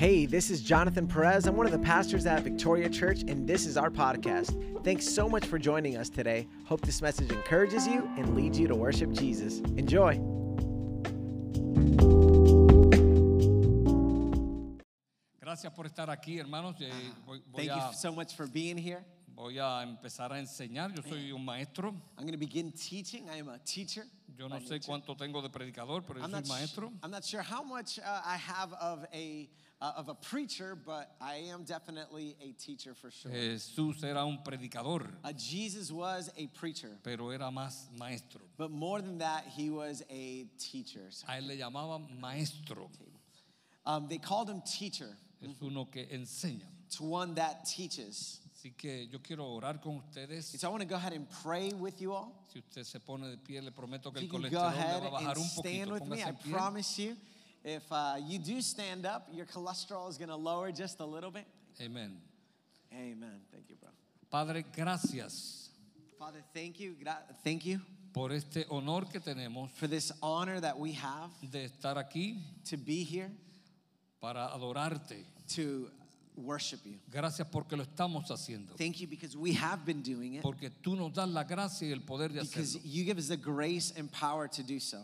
Hey, this is Jonathan Perez. I'm one of the pastors at Victoria Church, and this is our podcast. Thanks so much for joining us today. Hope this message encourages you and leads you to worship Jesus. Enjoy. Gracias por estar aquí, hermanos. Eh, Thank you so much for being here. voy a empezar a enseñar. Yo soy un maestro. I'm going to begin teaching. I am a teacher. Yo no sé cuánto tengo de predicador, pero yo I'm soy not, maestro. I'm not sure how much uh, I have of a uh, of a preacher, but I am definitely a teacher for sure. Jesús era un predicador, Uh, Jesus was a preacher, pero era más maestro. but more than that, he was a teacher. A él le llamaban maestro. Um, they called him teacher. Es uno que enseña. to one that teaches. Así que yo quiero orar con ustedes. And so I want to go ahead and pray with you all. Si usted se pone de pie, le prometo que el you can go colesterol le va a bajar and un stand with me, I promise you, if uh, you do stand up, your cholesterol is going to lower just a little bit. Amén. Amen. Thank you, bro. Padre, gracias Father, thank you. Gra- Thank you por este honor que tenemos for this honor that we have de estar aquí to be here para adorarte. to worship you. Gracias porque lo estamos haciendo. Thank you because we have been doing it Porque tú nos das la gracia y el poder de because hacerlo. you give us the grace and power to do so.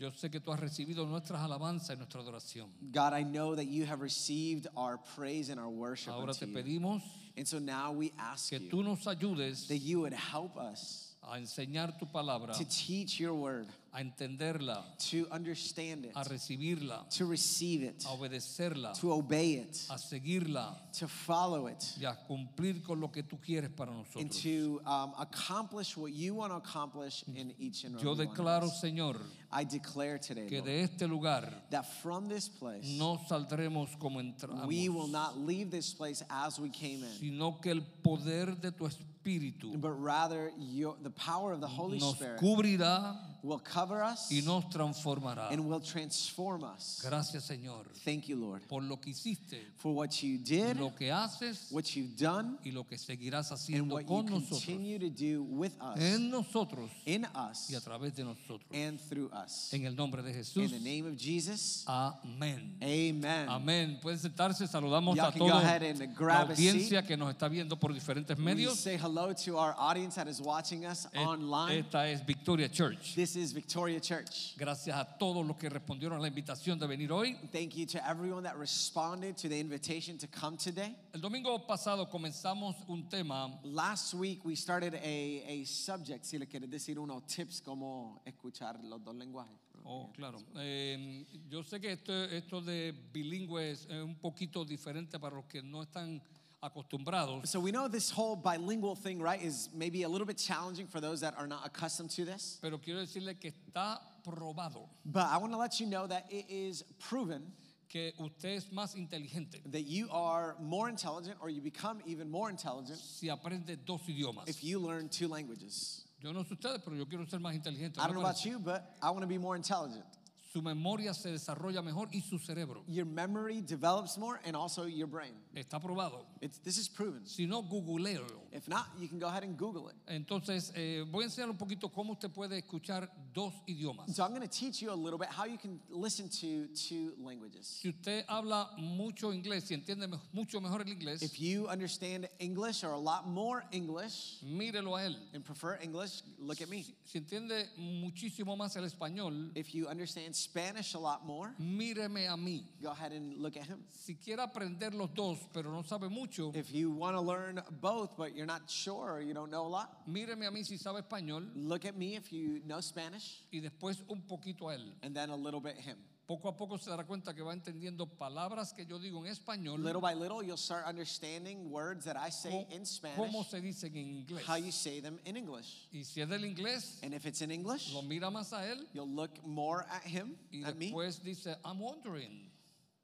Yo sé que tú has recibido nuestras alabanzas y nuestra adoración. God, I know that you have received our praise and our worship Ahora unto te you. pedimos And so now we ask que you tú nos ayudes that you would help us a enseñar tu palabra, to teach your word, a entenderla, to understand it, a recibirla, to receive it, a obedecerla, to obey it, a seguirla to follow it, y a cumplir con lo que tú quieres para and nosotros. to um, accomplish what you want to accomplish in each and every Yo one of declaro, us. Señor, I declare today que Lord, de este lugar that from this place no saldremos como we will entramos, not leave this place as we came in, sino que el poder de tu Espíritu. But rather your, the power of the Holy nos Spirit cubrirá will cover us y nos transformará. and will transform us. Gracias, Señor, Thank you, Lord, por lo que hiciste, for what you did, lo que haces what you've done, y lo que seguirás and haciendo what you con nosotros, continue to do with us, en nosotros in y a us, través de nosotros. and through us. En el nombre de In Jesús. the name of Jesus, Amén. amen. Amén. Pueden sentarse. Saludamos Y'all a can go toda ahead and la grab a audiencia que nos está viendo por diferentes We medios. say hello to our audience that is watching us online. Esta es Victoria Church. This is Victoria Church. Gracias a todos los que respondieron a la invitación de venir hoy. Thank you to everyone that responded to the invitation to come today. El domingo pasado comenzamos un tema Last week we started a, a subject, si le quiere decir unos tips como escuchar los dos lenguajes. Oh, claro. Eh, yo sé que esto, esto de bilingüe es un poquito diferente para los que no están acostumbrados, So we know this whole bilingual thing, right, is maybe a little bit challenging for those that are not accustomed to this. pero quiero decirle que está probado But I want to let you know that it is proven que usted es más inteligente that you are more intelligent or you become even more intelligent si aprende dos idiomas. if you learn two languages. Yo no sé ustedes, pero yo quiero ser más inteligente. I don't know about you, but I want to be more intelligent. Su memoria se desarrolla mejor y su cerebro Your memory develops more and also your brain. está probado. It's, this is proven. Si no, googleo. If not, you can go ahead and Google it. Entonces, eh, voy a enseñar un poquito cómo usted puede escuchar dos idiomas. So I'm going to teach you a little bit how you can listen to two languages. Si usted habla mucho inglés y entiende mucho mejor el inglés, If you understand English or a lot more English mírelo a él. and prefer English, look at me. Si, si entiende muchísimo más el español, If you understand Spanish a lot more, míreme a mí. go ahead and look at him. Si quiere aprender los dos, pero no sabe mucho, If you want to learn both but you're not sure or you don't know a lot, míreme a mí si sabe español look at me if you know Spanish y después un poquito a él. and then a little bit him. Poco a poco se dará cuenta que va entendiendo palabras que yo digo en español, Little by little, you'll start understanding words that I say in cómo Spanish, se dicen en inglés. how you say them in English. Y si es del inglés, And if it's in English, lo mira más a él you'll look more at him, y at me. después dice, I'm wondering,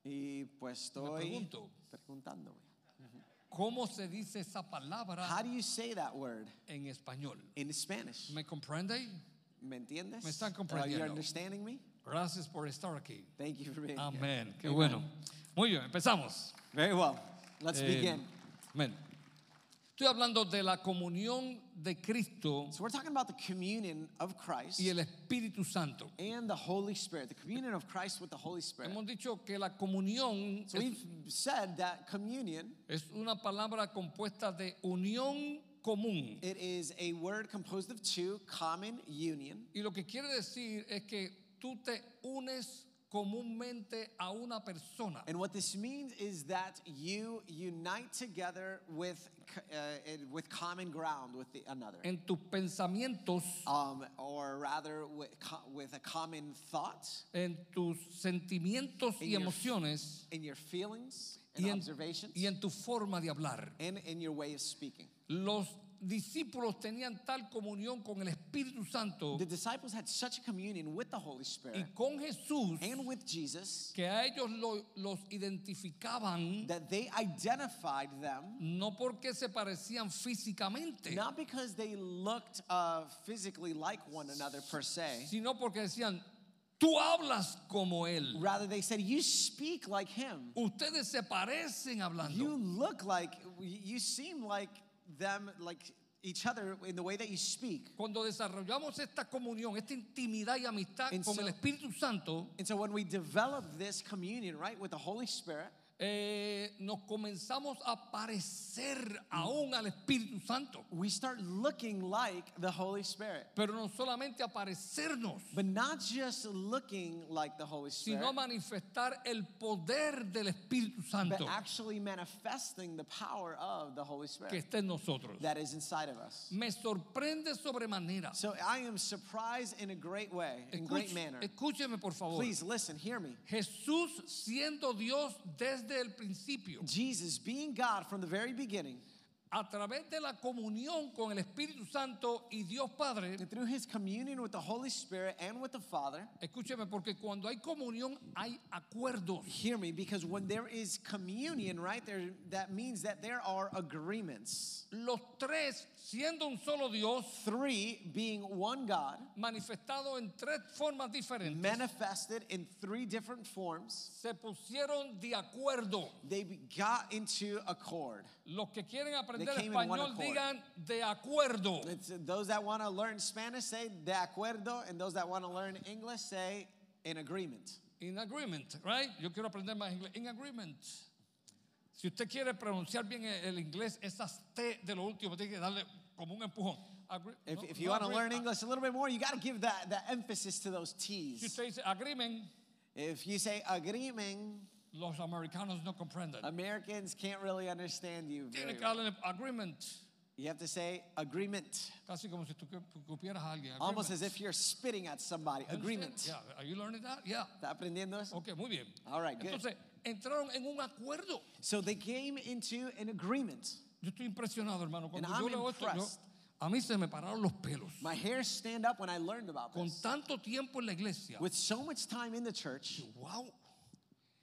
Y pues estoy pregunto. preguntándome. ¿cómo se dice esa How palabra do you say that word en español? in Spanish? ¿Me comprende? ¿Me entiendes? Me están Are you comprendiendo. understanding me? Gracias por estar aquí. Thank you for being here. Amén. Qué bueno. Muy bien, empezamos. Very well. Let's Eh, begin. Amén. Estoy hablando de la comunión de Cristo So we're talking about the communion of Christ y el Espíritu Santo. and the Holy Spirit, the communion of Christ with the Holy Spirit. Hemos dicho que la comunión So es, we've said that communion, es una palabra compuesta de unión común. it is a word composed of two, common union. Y lo que quiere decir es que tú te unes comúnmente a una persona. And what this means is that you unite together with, uh, with common ground with the, another. En tus pensamientos, Um, or rather, with, with a common thought, en tus sentimientos In y your- emociones in your feelings and y en, observations, y en tu forma de hablar. and in your way of speaking. Los discípulos tenían tal comunión con el Espíritu Santo The disciples had such a communion with the Holy y Spirit con Jesús and with Jesus que a ellos lo- los identificaban that they identified them no porque se parecían físicamente, not because they looked uh, physically like one another per se. sino porque decían, tú hablas como Él. Rather, they said, You speak like him. Ustedes se parecen hablando. You look like, you seem like them, like each other in the way that you speak. Cuando desarrollamos esta comunión, esta intimidad y amistad And con so- el Espíritu Santo, And so when we develop this communion, right, with the Holy Spirit, eh, nos comenzamos a parecer aún al Espíritu Santo. we start looking like the Holy Spirit. Pero no solamente a parecernos, But not just looking like the Holy Spirit, sino a manifestar el poder del Espíritu but Santo actually manifesting the power of the Holy que Spirit está en nosotros. that is inside of us. Me sorprende sobremanera. So I am surprised in a great way, in great manner. escúcheme por favor. Please listen, hear me. Jesús siendo Dios desde el principio, Jesus being God from the very beginning, a través de la comunión con el Espíritu Santo y Dios Padre, through his communion with the Holy Spirit and with the Father, escúcheme, porque cuando hay comunión hay acuerdos. hear me, because when there is communion, right, there that means that there are agreements. Los tres, siendo un solo Dios, Three being one God, manifestado en tres formas diferentes, manifested in three different forms, se pusieron de acuerdo. they got into accord. Los que quieren aprender came in one español digan de acuerdo. It's, those that want to learn Spanish say de acuerdo, and those that want to learn English say in agreement. In agreement, right? Yo quiero aprender más inglés. In agreement. Si usted quiere pronunciar bien el inglés, esas T de lo último, tiene que darle como un empujón. Agree- If, no- if you no want to learn English a little bit more, you got to give that, that emphasis to those Si T's. usted dice agreement, If you say agreement, los americanos no comprenden. Americans can't really understand you. Tiene que well. agreement. You have to say agreement, Casi como si tú cupieras a alguien. almost as if you're spitting at somebody. Agreement. Yeah. Are you learning that? Yeah. ¿Está aprendiendo eso? Ok, muy bien. All right, good. Entonces, entraron en un acuerdo. So they came into an agreement. Yo estoy impresionado, hermano. Cuando And yo I'm leo esto, yo- impressed. a mí se me pararon los pelos. My hair stand up when I learned about Con this. tanto tiempo en la iglesia. With so much time in the church, Wow.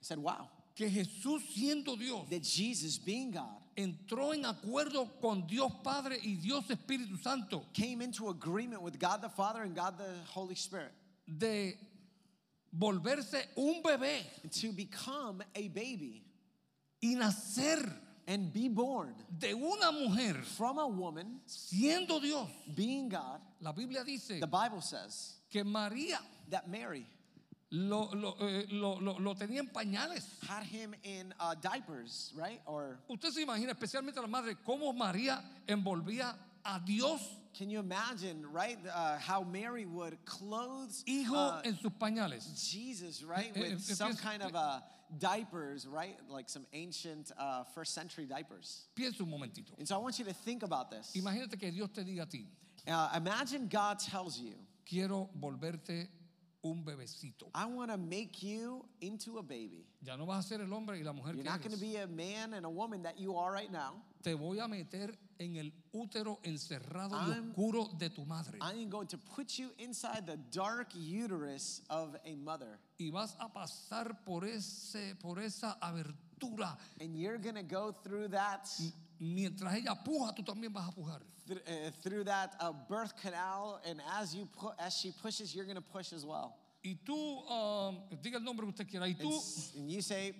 I said, wow, Que Jesús siendo Dios that Jesus being God entró en acuerdo con Dios Padre y Dios Espíritu Santo came into agreement with God the Father and God the Holy Spirit de volverse un bebé to become a baby y nacer and be born de una mujer from a woman siendo Dios. being God. La Biblia dice The Bible says que María that Mary lo, lo, eh, lo- lo- lo tenía en pañales. had him in uh, diapers, right? Or Usted se imagina, especialmente la madre, cómo María envolvía a Dios, can you imagine, right, uh, how Mary would clothe hijo, uh, en sus pañales. Jesus, right, Eh, eh, with eh, some kind of uh, diapers, right, like some ancient uh, first century diapers. Piensa un momentito. And so I want you to think about this. Imagínate que Dios te diga a ti, Uh, imagine God tells you, quiero volverte un bebecito. I want to make you into a baby. Ya no vas a ser el hombre y la mujer You're que not going to be a man and a woman that you are right now. Te voy a meter en el útero encerrado y I'm- oscuro de tu madre. I am going to put you inside the dark uterus of a mother. Y vas a pasar por, ese, por esa abertura. And you're going to go through that Mientras ella puja, tú también vas a pujar. Th- uh, through that uh, birth canal and as you pu- as she pushes you're going to push as well. Y tú, um, diga el nombre que usted quiera, y And, tú s- and you say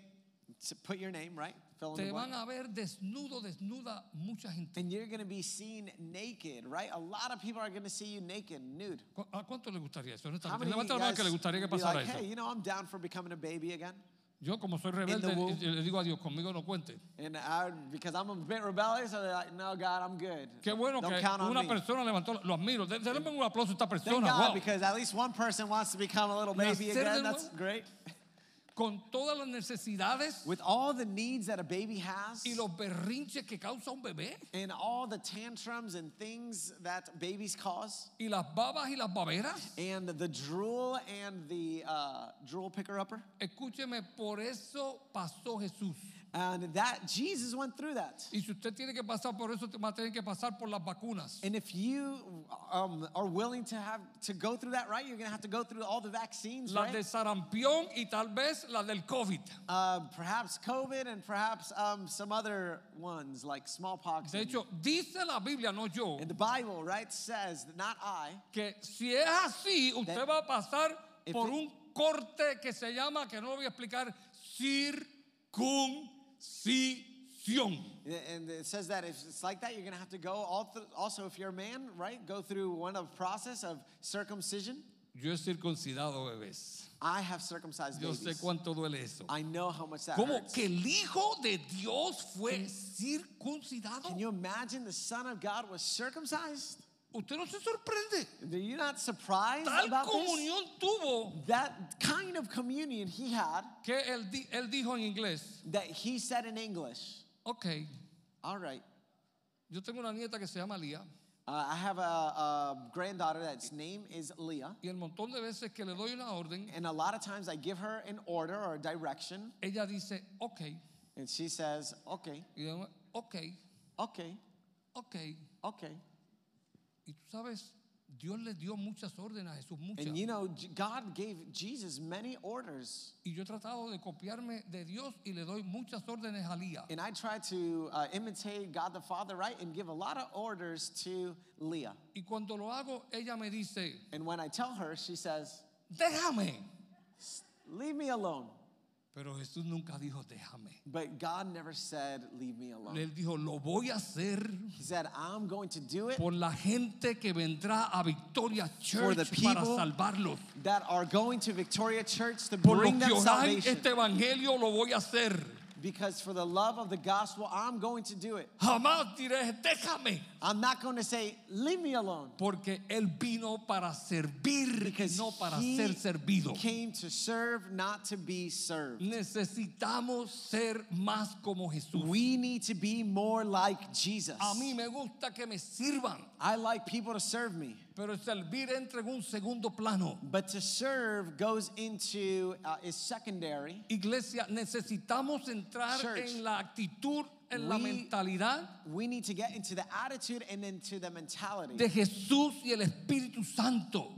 s- put your name, right? fill in te the blank. van a ver desnudo, desnuda mucha gente. And you're going to be seen naked, right? A lot of people are going to see you naked, nude. ¿Cu- ¿A cuánto le gustaría eso? How honestamente? many of Levanta la mano que le guys gustaría que be pasara like, eso. hey, you know, I'm down for becoming a baby again? Yo como soy rebelde, womb. y le digo a Dios, conmigo no cuente. And I, because I'm a bit rebellious, so they're like, no, God, I'm good. Qué bueno Don't que count on una me. persona levantó, lo admiro. Déjenme un aplauso a esta Thank persona. God, wow. because at least one person wants to become a little baby again. That's great. Con todas las necesidades With all the needs that a baby has, y los berrinches que causa un bebé and all the tantrums and things that babies cause, y las babas y las baberas. and the drool and the uh, drool picker upper, Escúcheme, por eso pasó Jesús. And that Jesus went through that. Y si usted tiene que pasar por eso, va a tener que pasar por las vacunas. And if you um, are willing to have to go through that, right, you're gonna have to go through all the vaccines, Las de right? sarampión y tal vez las del COVID. Uh, perhaps COVID and perhaps um, some other ones like smallpox. De and- hecho, dice la Biblia, no yo, and the Bible, right, says not I. que si es así, usted That- va a pasar por it- un corte que se llama, que no lo voy a explicar, circuncisión. And it says that if it's like that, you're gonna have to go. Also, if you're a man, right, go through one of process of circumcision. Yo he circuncidado bebés. I have circumcised Yo sé cuánto duele eso. I know how much that ¿Cómo hurts. que el Hijo de Dios fue circuncidado? Can you imagine the Son of God was circumcised? Usted no se sorprende. Are you not surprised Tal about this? comunión tuvo That kind of communion he had que él, di- él dijo en inglés, that he said in English. ok, All right. yo tengo una nieta que se llama Lía Uh, I have a, a granddaughter that's name is Leah, y el montón de veces que le doy una orden, and a lot of times I give her an order or a direction, ella dice, ok, and she says, "Okay, y yo, ok, okay, ok. okay." Y tú sabes, Dios le dio muchas órdenes a Jesús, muchas. And you know, God gave Jesus many orders, Y yo he tratado de copiarme de Dios y le doy muchas órdenes a Lía. and I try to uh, imitate God the Father, right, and give a lot of orders to Leah. Y cuando lo hago, ella me dice, And when I tell her, she says, déjame. "Leave me alone." Pero Jesús nunca dijo, déjame. But God never said, "Leave me alone." Él dijo, lo voy a hacer He said, "I'm going to do it." por la gente que vendrá a Victoria For the Church para people salvarlos. that are going to Victoria Church to Por lo bring que them orar salvation. este evangelio lo voy a hacer. Because for the love of the gospel, I'm going to do it. Jamás diré, déjame. I'm not going to say, leave me alone. Porque Él vino para servir, Because no para he ser servido. came to serve, not to be served. Necesitamos ser más como Jesús. We need to be more like Jesus. A mí me gusta que me sirvan, I like people to serve me. Pero servir entra en un segundo plano. But to serve goes into, uh, is secondary. Iglesia, necesitamos entrar Church. en la actitud, en la We- mentalidad We need to get into the attitude and into the mentality de Jesús y el Espíritu Santo.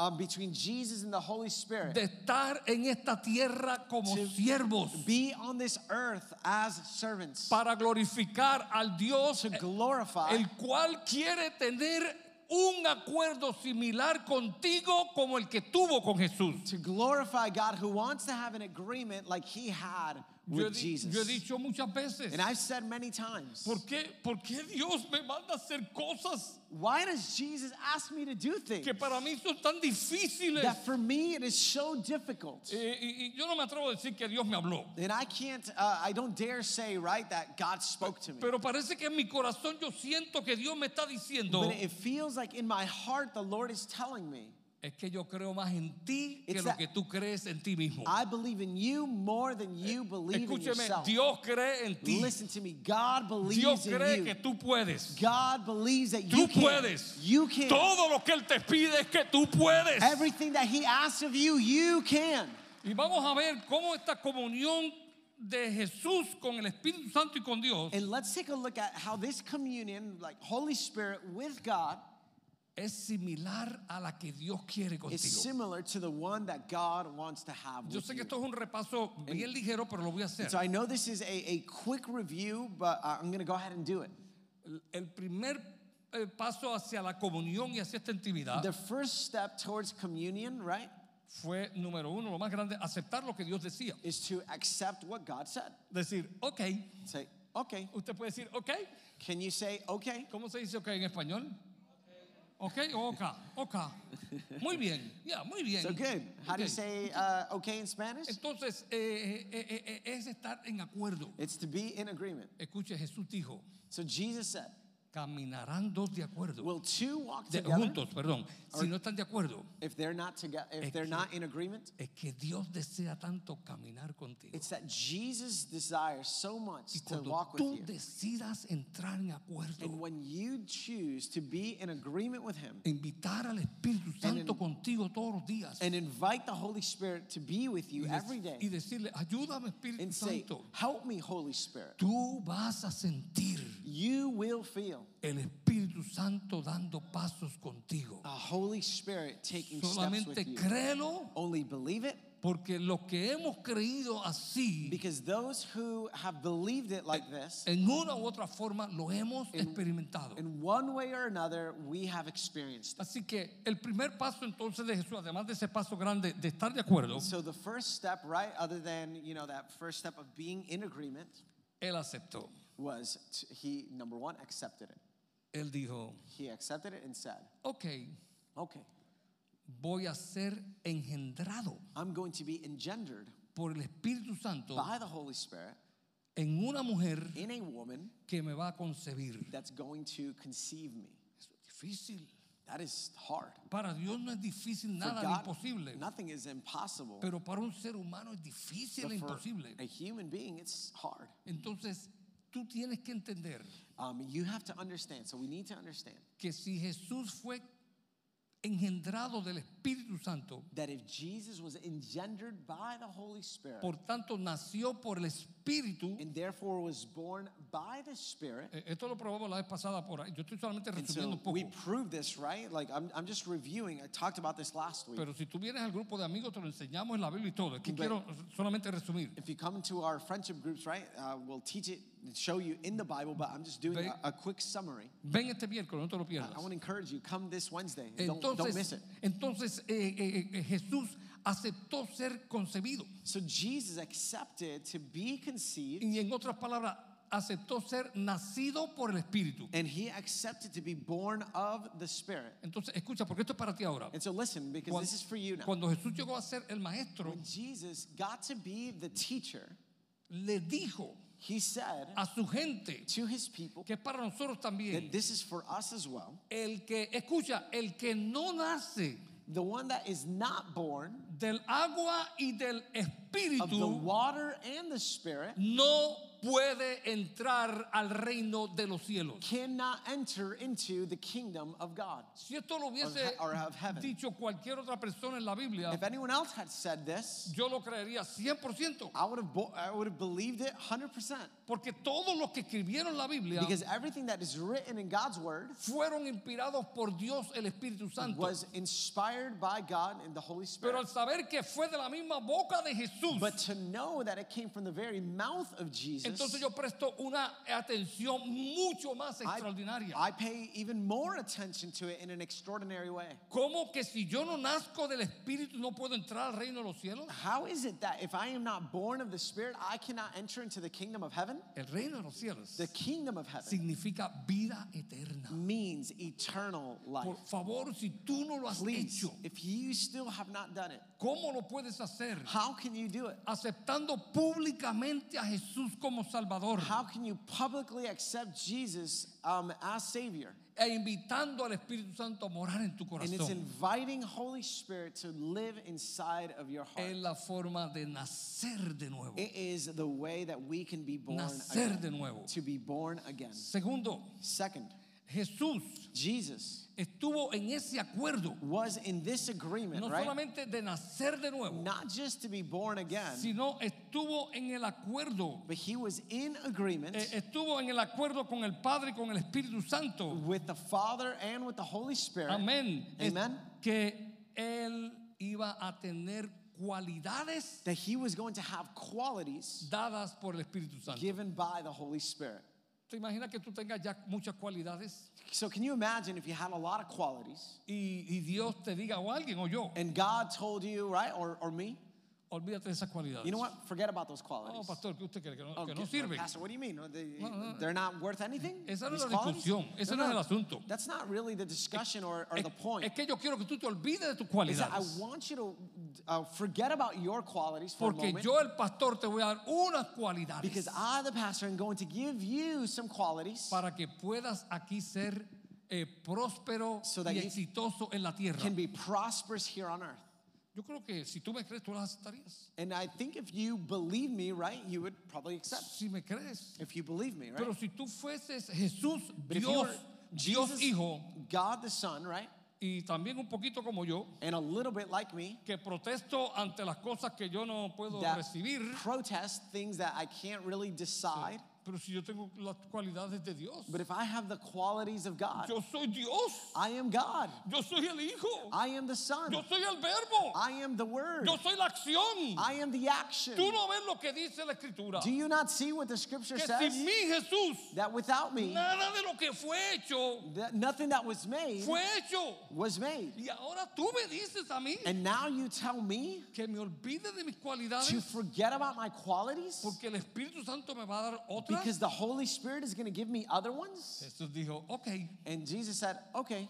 um, between Jesus and the Holy Spirit. De estar en esta tierra como To siervos be on this earth as servants para glorificar al Dios to glorify el cual quiere tener un acuerdo similar contigo como el que tuvo con Jesús. to glorify God who wants to have an agreement like he had Yo he, with Jesus. yo he dicho muchas veces, And I've said many times, ¿por qué, ¿por qué Dios me manda a hacer cosas why does Jesus ask me to do things que para mí son tan difíciles? that for me it is so difficult? Eh, y, y yo no me atrevo a decir que Dios me habló, And I can't, uh, I don't dare say, right, that God spoke to me. pero parece que en mi corazón yo siento que Dios me está diciendo, But it feels like in my heart the Lord is telling me, es que yo creo más en ti que lo que tú crees en ti mismo. I believe in you more than you believe in Escúcheme, yourself. Dios cree en ti. Listen to me. God believes Dios in cree you. que tú puedes. God believes that Tú you can. puedes. You can. Todo lo que Él te pide es que tú puedes. Everything that He asks of you, you can. Y vamos a ver cómo esta comunión de Jesús con el Espíritu Santo y con Dios And let's take a look at how this communion, like Holy Spirit with God, es similar a la que Dios quiere is contigo. similar to the one that God wants to have Yo with sé que you. esto es un repaso bien ligero, pero lo voy a hacer. So I know this is a, a quick review, but uh, I'm going to go ahead and do it. El- El primer eh, paso hacia la comunión y hacia esta intimidad The first step towards communion, right, fue, número uno, lo más grande, aceptar lo que Dios decía. is to accept what God said. Decir, ok. Say, okay. Usted puede decir, ok. Can you say okay? ¿Cómo se dice ok en español? Ok o ok. Ok. Muy bien. Ya, muy bien. So good. How do you say uh, okay in Spanish? Entonces, eh, eh, eh, eh, es estar en acuerdo. It's to be in agreement. Escuche, Jesús dijo, So Jesus said, caminarán dos de acuerdo. Will two walk De- together juntos, perdón. Si no están de acuerdo, if they're not together? If Es they're que- not in agreement, es que Dios desea tanto caminar contigo. it's that Jesus desires so much Y to walk with tú you. decidas entrar en acuerdo, And when you choose to be in agreement with Him invitar al Espíritu Santo contigo todos los días and invite the Holy Spirit to be with you y, dec- y decirle, ayúdame Espíritu and say, Help me, Holy Spirit, tú vas a sentir you will feel el Espíritu Santo dando pasos contigo. a Holy Spirit taking steps Solamente with you. créelo Only believe it porque lo que hemos creído así, because those who have believed it like this, en una u otra forma, lo hemos experimentado. in one way or another, we have experienced it. Así que el primer paso entonces de Jesús, además de ese paso grande de estar de acuerdo, So the first step, right, other than you know that first step of being in agreement, él aceptó. Was he number one accepted it. Él dijo, He accepted it and said, ok, "Okay, voy a ser engendrado I'm going to be engendered por el Espíritu Santo by the Holy Spirit en una mujer in a woman que me va a concebir. that's going to conceive me." Eso es difícil. That is hard. Para Dios no es difícil nada God, imposible. nothing is impossible. Pero para un ser humano es difícil But e for imposible. a human being, it's hard. Entonces, tú tienes que entender Um, you have to understand. So we need to understand que si Jesús fue engendrado del Espíritu Santo, that if Jesus was engendered by the Holy Spirit por tanto nació por el Espíritu. and therefore was born by the Spirit, Esto lo probamos la vez pasada por ahí. Yo estoy solamente resumiendo so un we poco. proved this, right? Like I'm, I'm just reviewing. I talked about this last week. Pero si tú vienes al grupo de amigos, te lo enseñamos en la Biblia y todo. Aquí But- quiero solamente resumir. If you come to our friendship groups, right, uh, we'll teach it and show you in the Bible, but I'm just doing Ve- a, a quick summary. Ven este miércoles, no te lo I, pierdas. I want to encourage you, come this Wednesday. Don't, don't miss it. entonces eh, eh, eh, Jesús aceptó ser concebido. So Jesus accepted to be conceived Y en otras palabras, aceptó ser nacido por el Espíritu. and he accepted to be born of the Spirit. Entonces, escucha, porque esto es para ti ahora. And so listen, because Cuan- this is for you now. Cuando Jesús llegó a ser el maestro, When Jesus got to be the teacher, le dijo he said a su gente, to his people que para nosotros that también, this is for us as well. el que, escucha, el que no nace The one that is not born del agua y del of the water and the Spirit no puede entrar al reino de los cielos. cannot enter into the kingdom of God. Si esto lo hubiese or heaven. dicho cualquier otra persona en la Biblia, If anyone else had said this, yo lo creería 100%. I would have I would have believed it 100%. Porque todos los que escribieron la Biblia Because everything that is written in God's word fueron inspirados por Dios el Espíritu Santo. was inspired by God and the Holy Pero Spirit. al saber que fue de la misma boca de Jesús, But to know that it came from the very mouth of Jesus, entonces yo presto una atención mucho más I, extraordinaria. I pay even more attention to it in an extraordinary way. ¿Cómo que si yo no nazco del Espíritu no puedo entrar al reino de los cielos? How is it that if I am not born of the Spirit, I cannot enter into the kingdom of heaven? El reino de los cielos The kingdom of heaven significa vida eterna. means eternal life. Por favor, si tú no lo has Please, hecho, if you still have not done it, ¿cómo lo puedes hacer? how can you do it? Aceptando públicamente a Jesús como Salvador How can you publicly accept Jesus um, as Savior? e invitando al Espíritu Santo a morar en tu And it's inviting Holy Spirit to live inside of your heart. Es la forma de nacer de nuevo. It is the way that we can be born Nacer again. de nuevo. To be born again. Segundo, Second, Jesús Jesus estuvo en ese acuerdo, was in this agreement, no right? solamente de nacer de nuevo, Not just to be born again, sino estuvo en el acuerdo, but he was in agreement eh, estuvo en el acuerdo con el Padre y con el Espíritu Santo. with the Father and with the Holy Spirit. Amén. Es Amen. que él iba a tener cualidades That he was going to have qualities dadas por el Espíritu Santo. given by the Holy Spirit. ¿Te imaginas que tú tengas ya muchas cualidades? So can you imagine if you had a lot of qualities? Y, y Dios te diga, o alguien, o yo, and God told you, right, or, or me, olvídate de esas cualidades? you know what? Forget about those No, qualities. pastor, ¿qué usted cree? Que no, Oh, que no sirven. Pastor, what do you mean? They, No, no. They're not worth anything? Esa no es la discusión, ese no es el asunto. That's not really the discussion or, or Es, the point. es que yo quiero que tú te olvides de tus that I cualidades. want you to uh, forget about your qualities for a Porque moment. yo, el pastor, te voy a dar unas cualidades Because I, the pastor, am going to give you some qualities para que puedas aquí ser eh, próspero So y exitoso en la tierra. can be prosperous here on earth. Yo creo que si tú me crees, tú las aceptarías. And I think if you believe me, right, you would probably accept. Si me crees. If you believe me, right? Pero si tú fueses Jesús, But Dios, were Dios Jesus, Hijo, God the Son, right, y también un poquito como yo, and a little bit like me, que protesto ante las cosas que yo no puedo that recibir, protest things that I can't really decide. Pero si yo tengo las cualidades de Dios, But if I have the qualities of God, yo soy Dios, I am God. yo soy el Hijo, I am the Son. yo soy el Verbo, I am the Word. yo soy la acción. I am the action. Tú no ves lo que dice la Escritura, Do you not see what the scripture que says? sin mí Jesús, That without me, nada de lo que fue hecho, that nothing that was made fue hecho. was made. Y ahora tú me dices a mí And now you tell me que me olvide de mis to forget about my qualities porque el Espíritu Santo me va a dar otras. Because the Holy Spirit is going to give me other ones? Jesús dijo, ok, And Jesus said, okay.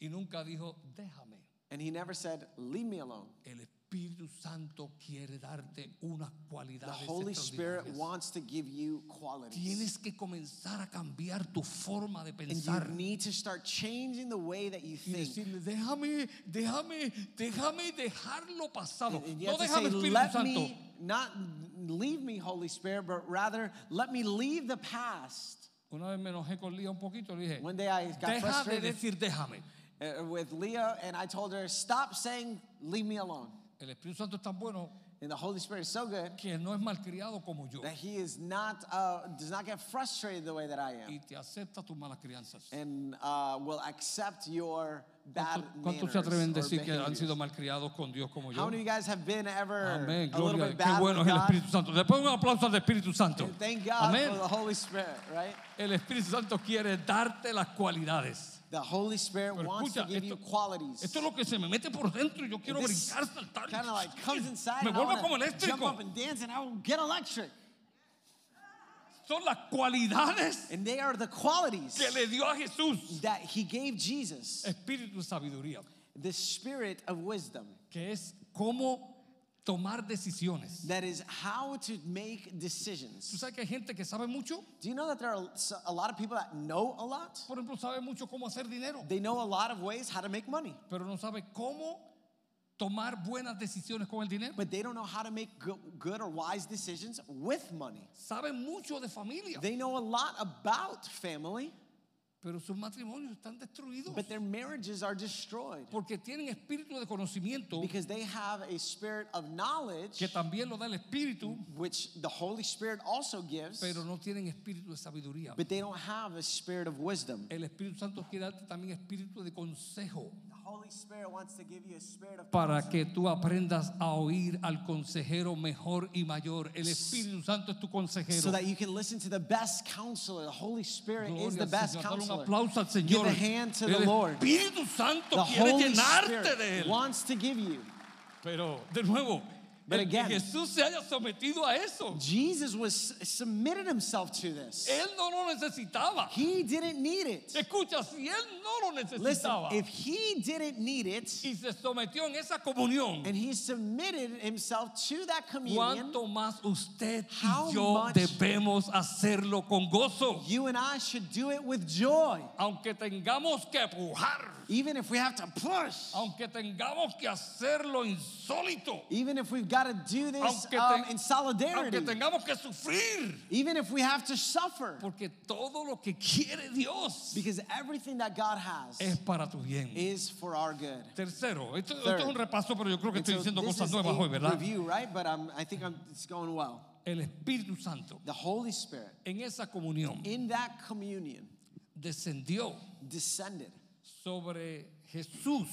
y nunca dijo, déjame. And he never said, leave me alone. El Espíritu Santo quiere darte unas The cualidades Holy Spirit wants to give you qualities. Tienes que comenzar a cambiar tu forma de And pensar. you need to start changing the way that you Y think. decirle, déjame, déjame, déjame dejarlo pasado. And you No déjame say, Espíritu Santo. me not leave me, Holy Spirit, but rather let me leave the past. Una vez me enojé con Lía un poquito, le dije, One day I got deja de frustrated decir déjame. uh, with Leah, and I told her, stop saying, leave me alone. El Espíritu Santo es tan bueno And the Holy Spirit is so good que no es malcriado como yo that he is not, uh, does not get frustrated the way that I am. y te acepta tus malas crianzas. And uh, will accept your bad ¿Cuántos se atreven a or decir que han behaviors. sido malcriados con Dios como How yo? many of you guys have been ever Amén, a little gloria. bit Qué bad bueno with es el God? Espíritu Santo. Después un aplauso al Espíritu Santo. Thank God Amén. for the Holy Spirit, right? El Espíritu Santo quiere darte las cualidades. The Holy Spirit Pero wants to escucha, give you qualities. esto es lo que se me mete por dentro yo quiero brincar, saltar. kind of like comes inside Me and I vuelvo como jump up and dance and I will get electric. Son las cualidades And they are the qualities que le dio a Jesús. that he gave Jesus, Espíritu de sabiduría, the spirit of wisdom. que es cómo tomar decisiones. That is how to make ¿Tú decisions. sabes que hay gente que sabe mucho? Do you know that there are a lot of people that know a lot? Por ejemplo, sabe mucho cómo hacer dinero, They know a lot of ways how to make money, pero no sabe cómo tomar buenas decisiones con el dinero. but they don't know how to make go- good or wise decisions with money. Saben mucho de familia, They know a lot about family, pero sus matrimonios están destruidos but their marriages are destroyed porque tienen espíritu de conocimiento because they have a spirit of knowledge, que también lo da el espíritu, which the Holy Spirit also gives, pero no tienen espíritu de sabiduría. but they don't have a spirit of wisdom. El Espíritu Santo quiere darte también espíritu de consejo The give para que tú aprendas a oír al consejero mejor y mayor. El Espíritu Santo es tu consejero. so that you can listen to the best counselor. The Holy Spirit is Gloria the al best Señor. Dale un counselor. aplauso al Give Señor. a hand to the el Lord. Espíritu Santo The quiere Holy llenarte de Spirit él. wants to give you. Pero, de nuevo, But again- Jesús se haya sometido a eso, Jesus was submitted himself to this. él no lo necesitaba. He didn't need it. Escucha, si él no lo Listen, necesitaba if he didn't need it y se sometió en esa comunión, and he submitted himself to that communion, ¿cuánto más usted y yo debemos hacerlo con gozo? you and I should do it with joy. Aunque tengamos que empujar, Even if we have to push, aunque tengamos que hacerlo insólito, even if we've got to do this aunque, um, in solidarity, aunque tengamos que sufrir, even if we have to suffer, porque todo lo que quiere Dios because everything that God has es para tu bien. is for our good. Tercero, esto, esto Third. es un repaso, pero yo creo que estoy so diciendo this cosas is nuevas hoy, a ¿verdad? review, right? But um, I think I'm, it's going well. El Espíritu Santo The Holy Spirit en esa comunión in that communion descendió descended sobre Jesús.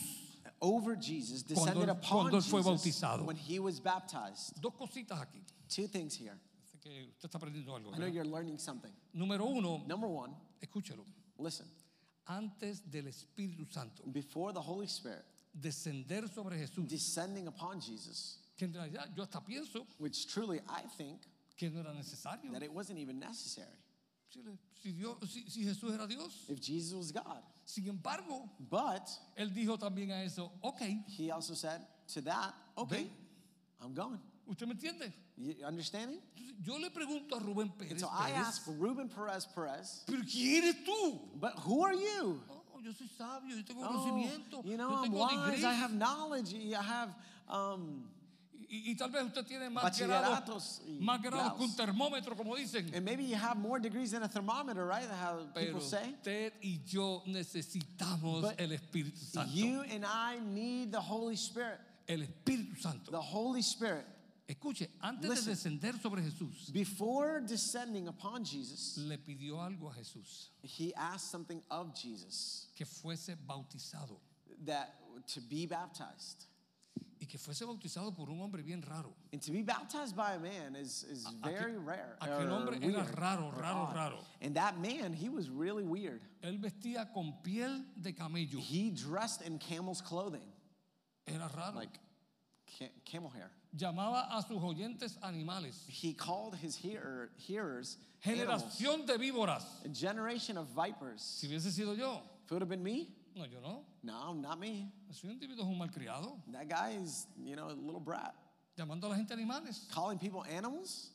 over Jesus, descended Cuando upon cuando fue Jesus bautizado. when he was baptized. Dos cositas aquí. Two things here. Que usted está aprendiendo algo. I know ¿verdad? you're learning something. Número uno, Number one, listen. Antes del Espíritu Santo Before the Holy Spirit descender sobre Jesús, descending upon Jesus, que en realidad yo hasta pienso which truly I think que no era necesario. that it wasn't even necessary Si, le- si Dios- si- si Jesús era Dios. if Jesus was God. Sin embargo, But Él dijo también a eso, ok, he also said to that, okay, Ve. I'm going. ¿usted me entiende? You understanding? Yo le pregunto a Rubén And so I Pérez, asked Ruben Perez Perez, ¿pero quién eres tú? but who are you? Oh, yo soy sabio, yo tengo Oh, conocimiento, you yo know, I'm wise. I have knowledge, I have um, y, y tal vez usted tiene más grados, más grados que un termómetro, como dicen. And maybe you have more degrees than a thermometer, right? How Pero people say. usted y yo necesitamos But el Espíritu Santo. You and I need the Holy Spirit. el Espíritu Santo. The Holy Spirit. Escuche, antes Listen. de descender sobre Jesús, Before descending upon Jesus, le pidió algo a Jesús, he asked something of Jesus que fuese bautizado. that to be baptized. Y que fuese bautizado por un hombre bien raro. And to be baptized by a man is, is very rare. aquel hombre era raro, raro, uh, raro. And that man, he was really weird. Él vestía con piel de camello. He dressed in camel's clothing, Era raro. like ca- camel hair. Llamaba a sus oyentes animales. He called his hearer, hearers animals. De víboras. A generation of vipers. Si hubiese sido yo, If it would have been me, no, yo no. no, not me. Ese individuo un malcriado. That guy is, you know, a little brat. Llamando a la gente animales. Calling people animals?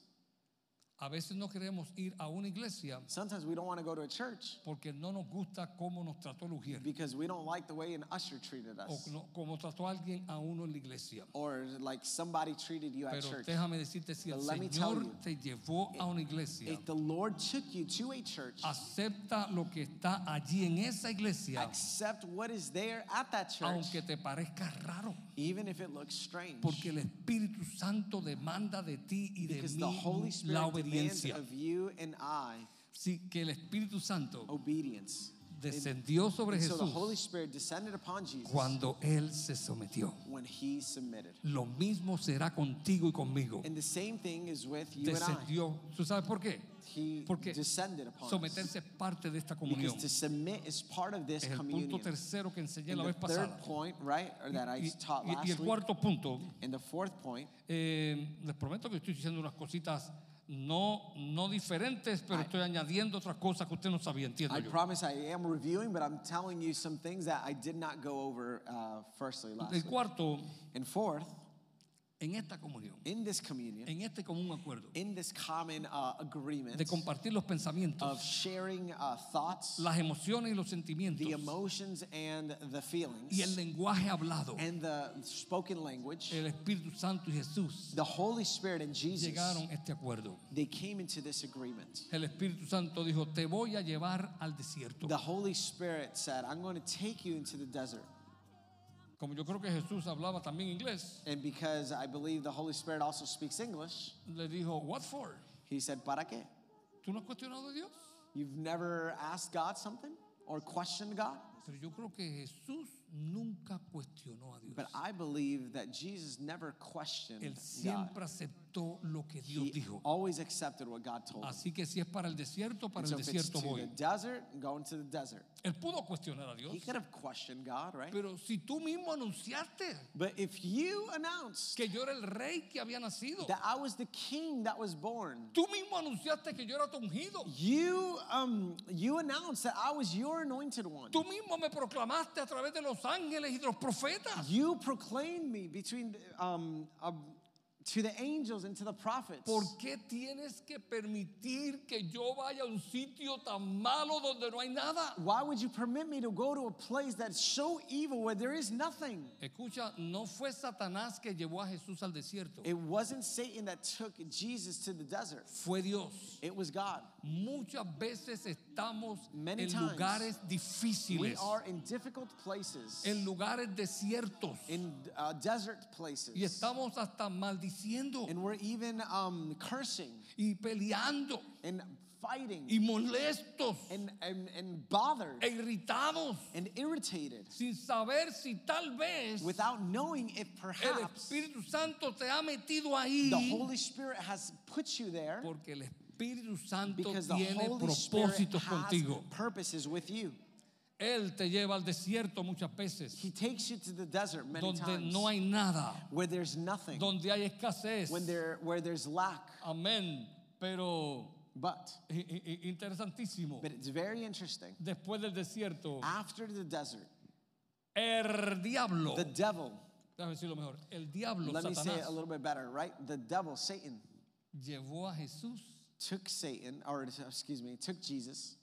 A veces no queremos ir a una iglesia Sometimes we don't want to go to a church porque no nos gusta cómo nos trató el ujier. because we don't like the way an usher treated O us. no- como trató alguien a uno en la iglesia. Or like somebody treated you at Pero church. déjame decirte, si el But let me tell Señor you, te llevó a una iglesia, If the Lord took you to a church, acepta lo que está allí en esa iglesia, accept what is there at that church, aunque te parezca raro. even if it looks strange. Porque el Espíritu Santo demanda de ti y de Because the mí Holy Spirit I Sí, que el Espíritu Santo obedience. descendió sobre And so the Jesús Holy Spirit descended upon Jesus cuando Él se sometió. when he submitted. Lo mismo será contigo y conmigo. And the same thing is with you and I. Descendió. ¿Tú sabes por qué? He Porque descended upon us. someterse es parte de esta comunión. Because to submit is part of this Es el punto communion. tercero que enseñé And la the vez pasada. Y, y- y el cuarto punto, eh, les prometo que estoy diciendo unas cositas no, no diferentes, pero estoy añadiendo otras cosas que usted no sabía, entiendo I yo. promise I am reviewing, but I'm telling you some things that I did not go over uh, firstly last El week. cuarto, And fourth, en esta comunión, in this communion, en este común acuerdo in this common uh, agreement de compartir los of pensamientos, sharing uh, thoughts, las emociones y los sentimientos the emotions and the feelings, y el lenguaje hablado, and the spoken language, el Espíritu Santo y Jesús the Holy Spirit and Jesus, llegaron a este acuerdo. they came into this agreement. El Espíritu Santo dijo, te voy a llevar al desierto. The Holy Spirit said, I'm going to take you into the desert. Como yo creo que Jesús hablaba también inglés, And because I believe the Holy Spirit also speaks English, le dijo, what for? he said, ¿Para qué? ¿Tú no has cuestionado a Dios? You've never asked God something or questioned God? Pero yo creo que Jesús nunca cuestionó a Dios. But I believe that Jesus never questioned Él God. siempre aceptó lo que Dios He dijo. always accepted what God told him. Así que si es para el desierto, para And el so if it's desierto to voy. the desert, go into the desert. Él pudo cuestionar a Dios. He could have questioned God, right? Pero si tú mismo anunciaste But if you announced que yo era el rey que había nacido, that I was the king that was born, tú mismo anunciaste que yo era tu ungido, you um you announced that I was your anointed one. tú mismo me proclamaste a través de los ángeles y de los profetas. You proclaimed me between um, um to the angels and to the prophets. ¿Por qué tienes que permitir que yo vaya a un sitio tan malo donde no hay nada? Why would you permit me to go to a place that's so evil where there is nothing? Escucha, no fue Satanás que llevó a Jesús al desierto, It wasn't Satan that took Jesus to the desert. fue Dios. It was God. Muchas veces estamos Many en times, lugares We are in difficult places, en lugares desiertos in uh, desert places, y estamos hasta maldiciendo And we're even um, cursing y peleando and fighting y molestos and, and, and bothered e irritados and irritated sin saber si tal vez without knowing if el perhaps Espíritu Santo te ha metido ahí the Holy Spirit has put you there porque el Espíritu Santo because the tiene Holy Spirit propósitos has contigo. purposes with you. Él te lleva al desierto muchas veces He takes you to the desert many donde times no hay nada, where there's nothing, donde hay escasez. when there, where there's lack. Amén. Pero But, interesantísimo. but it's very interesting. Después del desierto, After the desert, el diablo, the devil, déjame decirlo mejor, el diablo, let me say it a little bit better, right? The devil, Satan, llevó a Jesús took Satan, or excuse me, took Jesus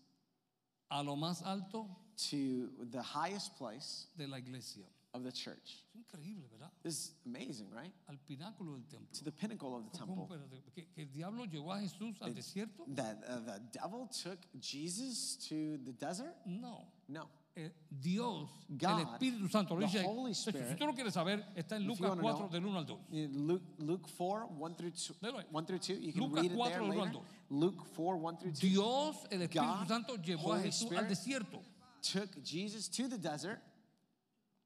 a lo más alto to the highest place de la iglesia. of the church. Es increíble, ¿verdad? This is amazing, right? Al pináculo del templo. To the pinnacle of the temple. ¿Que, que el diablo llevó a Jesús al desierto? That uh, the devil took Jesus to the desert? No. No. Eh, Dios, God, el Espíritu Santo, lo the dice. Holy si Spirit, tú lo quieres saber, está en if you Lucas wanna 4, know, del 1 al 2. In Luke, Luke 4, 1 through 2. Léelo ahí. 1 through 2. You can Lucas read it 4, there del al later. dos. Luke 4, 1 through 2. Dios, el Espíritu God, Santo, llevó a Holy Jesús al Spirit, desierto. Took Jesus to the desert.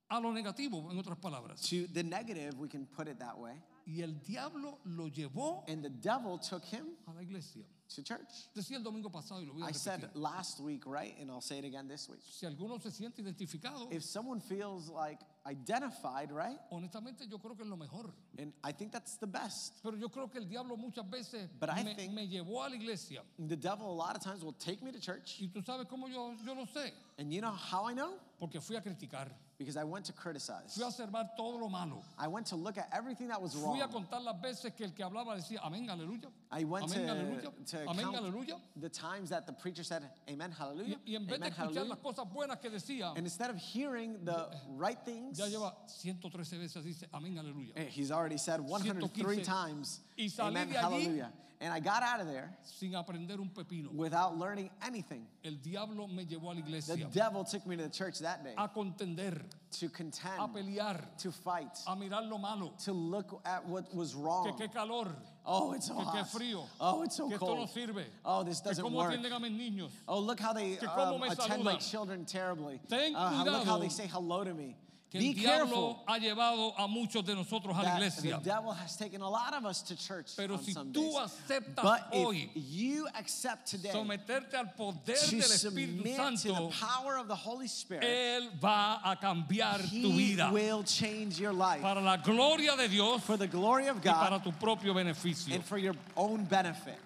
A lo negativo, en otras palabras. To the negative, we can put it that way. Y el diablo lo llevó And the devil took him a la iglesia. to church. Decía el domingo pasado y lo voy a I said last week, right? And I'll say it again this week. Si alguno se siente identificado, If someone feels like identified, right? honestamente yo creo que es lo mejor. And I think that's the best. Pero yo creo que el diablo muchas veces But I me, think- me llevó a la iglesia. The devil, a lot of times, will take me to church. Y tú sabes cómo yo, yo lo sé. And you know how I know? Porque fui a criticar. Because I went to criticize. Fui a observar todo lo malo. I went to look at everything that was Fui a wrong. contar las veces que el que hablaba decía, amén, aleluya. I went Amén, to, aleluya. to Amén, count aleluya. the times that the preacher said, Amen, hallelujah. y en vez de escuchar hallelujah. las cosas buenas que decía, And instead of hearing the right things, ya lleva 113 veces dice, amén, aleluya. eh, he's already said 103 times, Y salí Amen, de allí- hallelujah. And I got out of there Sin aprender un pepino. without learning anything. El diablo me llevó a la The devil took me to the church that day a contender, to a contend, pelear, to fight, a mirar lo malo. to look at what was Que wrong. qué calor, Oh, it's so que hot. frío, Oh, it's so que esto no cold. sirve. Oh, this doesn't work. a niños. Oh, look how they Que um, attend my children terribly. Ten Uh, look how they say hello to me. Que Be el diablo ha llevado a muchos de nosotros a la the iglesia. devil has taken a lot of us to church Pero on si some tú days. aceptas But hoy if you accept today someterte al poder to del Espíritu submit to the Santo, power of the Holy Spirit, Él va a cambiar tu He vida will change your life para la gloria de Dios for the glory of y para God tu propio beneficio. and for your own benefit.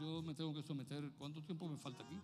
Yo me tengo que someter. ¿Cuánto tiempo me falta aquí?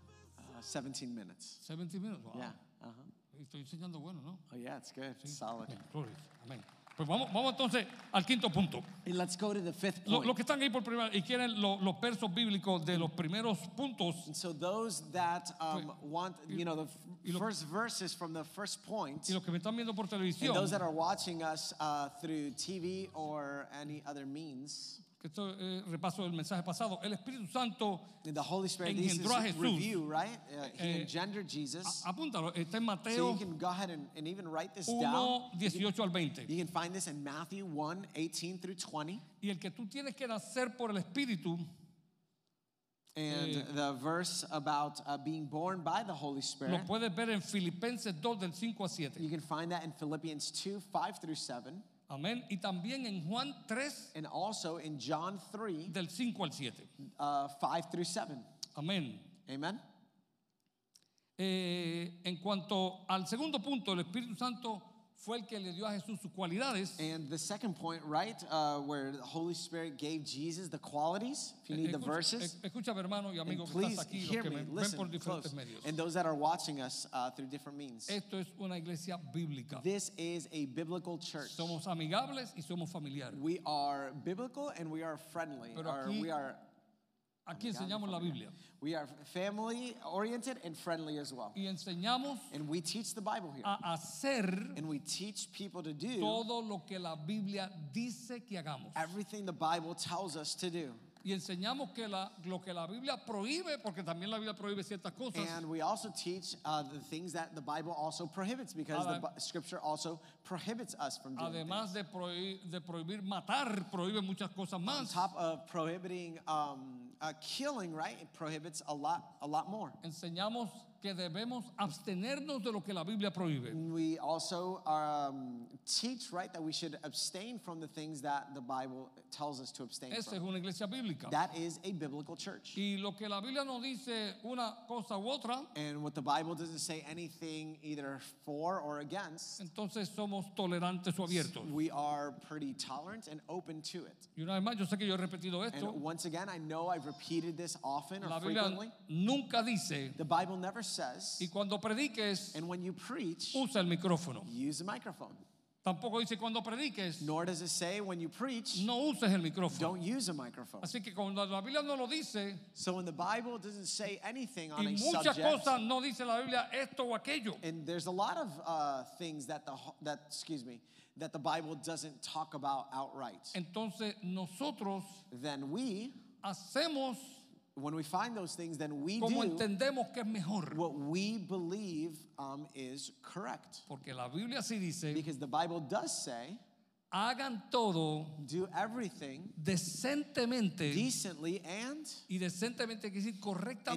Uh, 17 minutes. 17 minutes, Wow. Yeah. Uh-huh. Estoy enseñando bueno, ¿no? Oh, yeah, it's good. It's solid. Gloria. Amén. Pues vamos, vamos entonces al quinto punto. And let's go to the fifth Lo- point. Los que están ahí por primera y quieren lo- los versos bíblicos de los primeros puntos, And so those that um, want, you know, the lo- first verses from the first point, y los que me están viendo por and televisión, those that are watching us uh, through TV or any other means, que esto es repaso del mensaje pasado, el Espíritu Santo, the Holy Spirit, Engendró a Jesús. review, right? Uh, he Eh, engendered Jesus. a- apúntalo, está en So Mateo you can go ahead and, and even write this 1, down. 18 al 20. You can find this in Matthew 1, 18 through 20. Y el que tú tienes que nacer por el Espíritu, And Eh, the verse about uh, being born by the Holy lo Spirit, puedes ver en Filipenses 2 del 5 a 7. you can find that in Philippians 2, 5 through 7. Amén. Y también en Juan 3 And also in John 3, del 5 al 7. uh, 5 through 7. Amén. Amen? Eh, en cuanto al segundo punto, el Espíritu Santo fue el que le dio a Jesús sus cualidades. And the second point, right, uh, where the Holy Spirit gave Jesus the qualities, if you need the verses. Escúchame, hermano y And amigo que please estás aquí, los hear que me, ven listen por diferentes medios. And those that are watching us uh, through different means. Esto es una iglesia bíblica. This is a biblical church. Somos amigables y somos familiares. We are biblical and we are friendly. Pero Or aquí- we are Aquí enseñamos la Biblia we are family oriented and friendly as well. y enseñamos And we teach the Bible here. a hacer And we teach people to do todo lo que la Biblia dice que hagamos. everything the Bible tells us to do. y enseñamos que la- lo que la Biblia prohíbe, porque también la Biblia prohíbe ciertas cosas. And we also teach uh, the things that the Bible also prohibits because the Adem- Bi- Scripture also prohibits us from doing things. Además de, prohi- de prohibir matar, prohíbe muchas cosas On top of prohibiting um, uh, killing, right? It prohibits a lot, a lot more. Enseñamos que debemos abstenernos de lo que la Biblia prohíbe. We also um, teach, right, that we should abstain from the things that the Bible tells us to abstain Esa es from. una iglesia bíblica. That is a biblical church. Y lo que la Biblia nos dice una cosa u otra, And what the Bible doesn't say anything either for or against, entonces somos tolerantes o abiertos. we are pretty tolerant and open to it. Y una vez más, yo sé que yo he repetido And once again, I know I've repeated this often or La Biblia frequently. nunca dice, The Bible never says, y cuando prediques, and when you preach, usa el micrófono. use a microphone. Tampoco dice cuando prediques, Nor does it say when you preach, no uses el micrófono. don't use a microphone. Así que cuando la Biblia no lo dice, So when the Bible doesn't say anything on y a muchas subject, cosas no dice la Biblia esto o aquello, and there's a lot of uh, things that the that excuse me that the Bible doesn't talk about outright. entonces nosotros then we, hacemos when we find those things, then we como do entendemos que es mejor. what we believe um, is correct. Porque la Biblia sí dice, Because the Bible does say, hagan todo do everything decentemente. decently and, Y decentemente quiere decir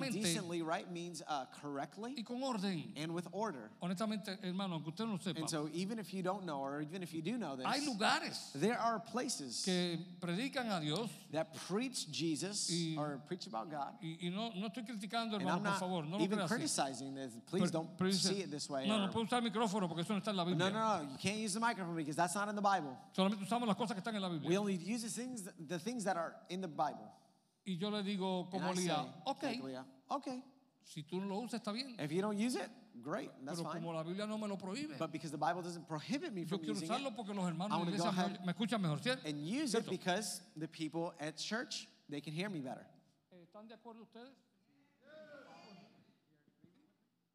and decently, right, means uh, correctly y con orden. and with order. Honestamente, hermano, aunque usted no sepa, And so even if you don't know, or even if you do know hay this, lugares there are places que predican a Dios that preach Jesus Y- or preach about God. y, y no, no estoy criticando, And hermano, por favor, no lo even criticizing this. Please Pero- don't see it this way. no, or- no puedo usar el micrófono porque eso no está en la no, no, no. You can't use the microphone because that's not in the Bible. Solamente usamos las cosas que están en la We only use the things, the things that are in the Bible. Y yo le digo And como I say, Lía, ok, like Leah, okay. si tú no lo usas está bien, If you don't use it, great. That's pero fine. como la Biblia no me lo prohíbe, But because the Bible doesn't prohibit me yo from quiero using usarlo it, porque los hermanos I de wanna iglesia go me, ahead me escuchan mejor, ¿cierto? and use it ¿Cierto? because the people at church, they can hear me better. Eh, ¿Están de acuerdo ustedes?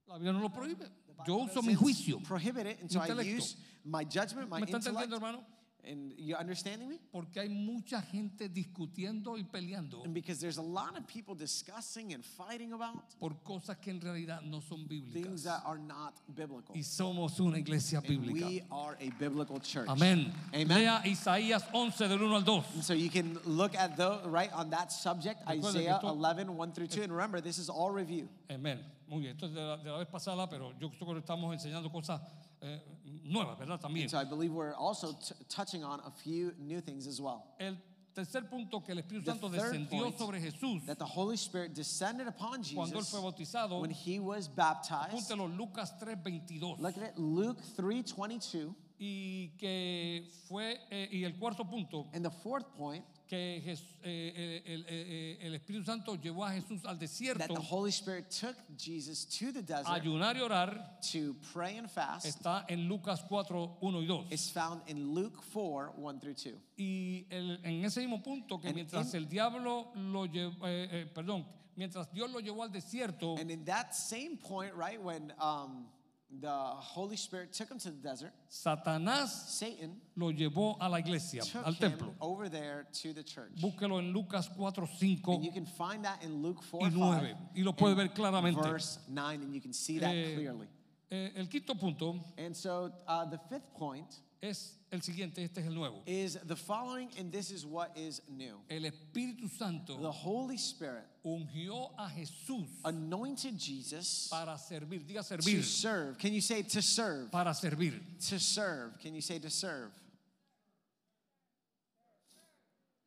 La Biblia no lo prohíbe. Yo uso mi juicio. Prohibit it, and so I intelecto. use my judgment, my ¿Me está intellect. entendiendo, hermano? And you understanding me? Porque hay mucha gente discutiendo y peleando And because there's a lot of people discussing and fighting about por cosas que en realidad no son things bíblicas. that are not biblical. Y somos una iglesia And bíblica. we are a biblical church. Amén. Amen. Lea Isaías 11 del 1 al 2. And so you can look at the right on that subject, que Isaiah esto- 11, 1 through 2. And remember, this is all review. Amén. Muy bien. Esto es de la, de la vez pasada, pero yo creo que estamos enseñando cosas eh, nuevas, ¿verdad? También. And so I believe we're also t- touching on a few new things as well. El tercer punto que el Espíritu The Santo third descendió point sobre Jesús That the Holy Spirit descended upon cuando él Jesus fue bautizado. when he was baptized. Apúntelo, Lucas 3:22. Look at it, Luke 3, 22. Y que fue, eh, y el cuarto punto, And the fourth point, que Jes- eh, el, el- eh, el Espíritu Santo llevó a Jesús al that desierto the Holy Spirit took Jesus to the a desert ayunar y orar, to pray and fast está en Lucas 4, 1 y 2. is found in Luke 4, 1 through 2. Y el- en ese mismo punto, que And mientras in- el diablo lo llevó, eh, eh, perdón, mientras Dios lo llevó al desierto, And in that same point, right, when um, the Holy Spirit took him to the desert, Satanás Satan lo llevó a la iglesia, took al him templo. over there to the church. Búsquelo en Lucas 4, 5 And you can find that in Luke 4, y 5, 9. Y lo puede ver claramente. verse 9, and you can see that Eh, clearly. eh, el quinto punto And so uh, the fifth point es el siguiente, este es el nuevo. is the following, and this is what is new. El Espíritu Santo The Holy Spirit ungió a Jesús anointed Jesus para servir. Diga to serve. Can you say to serve? Para servir. To serve. Can you say to serve?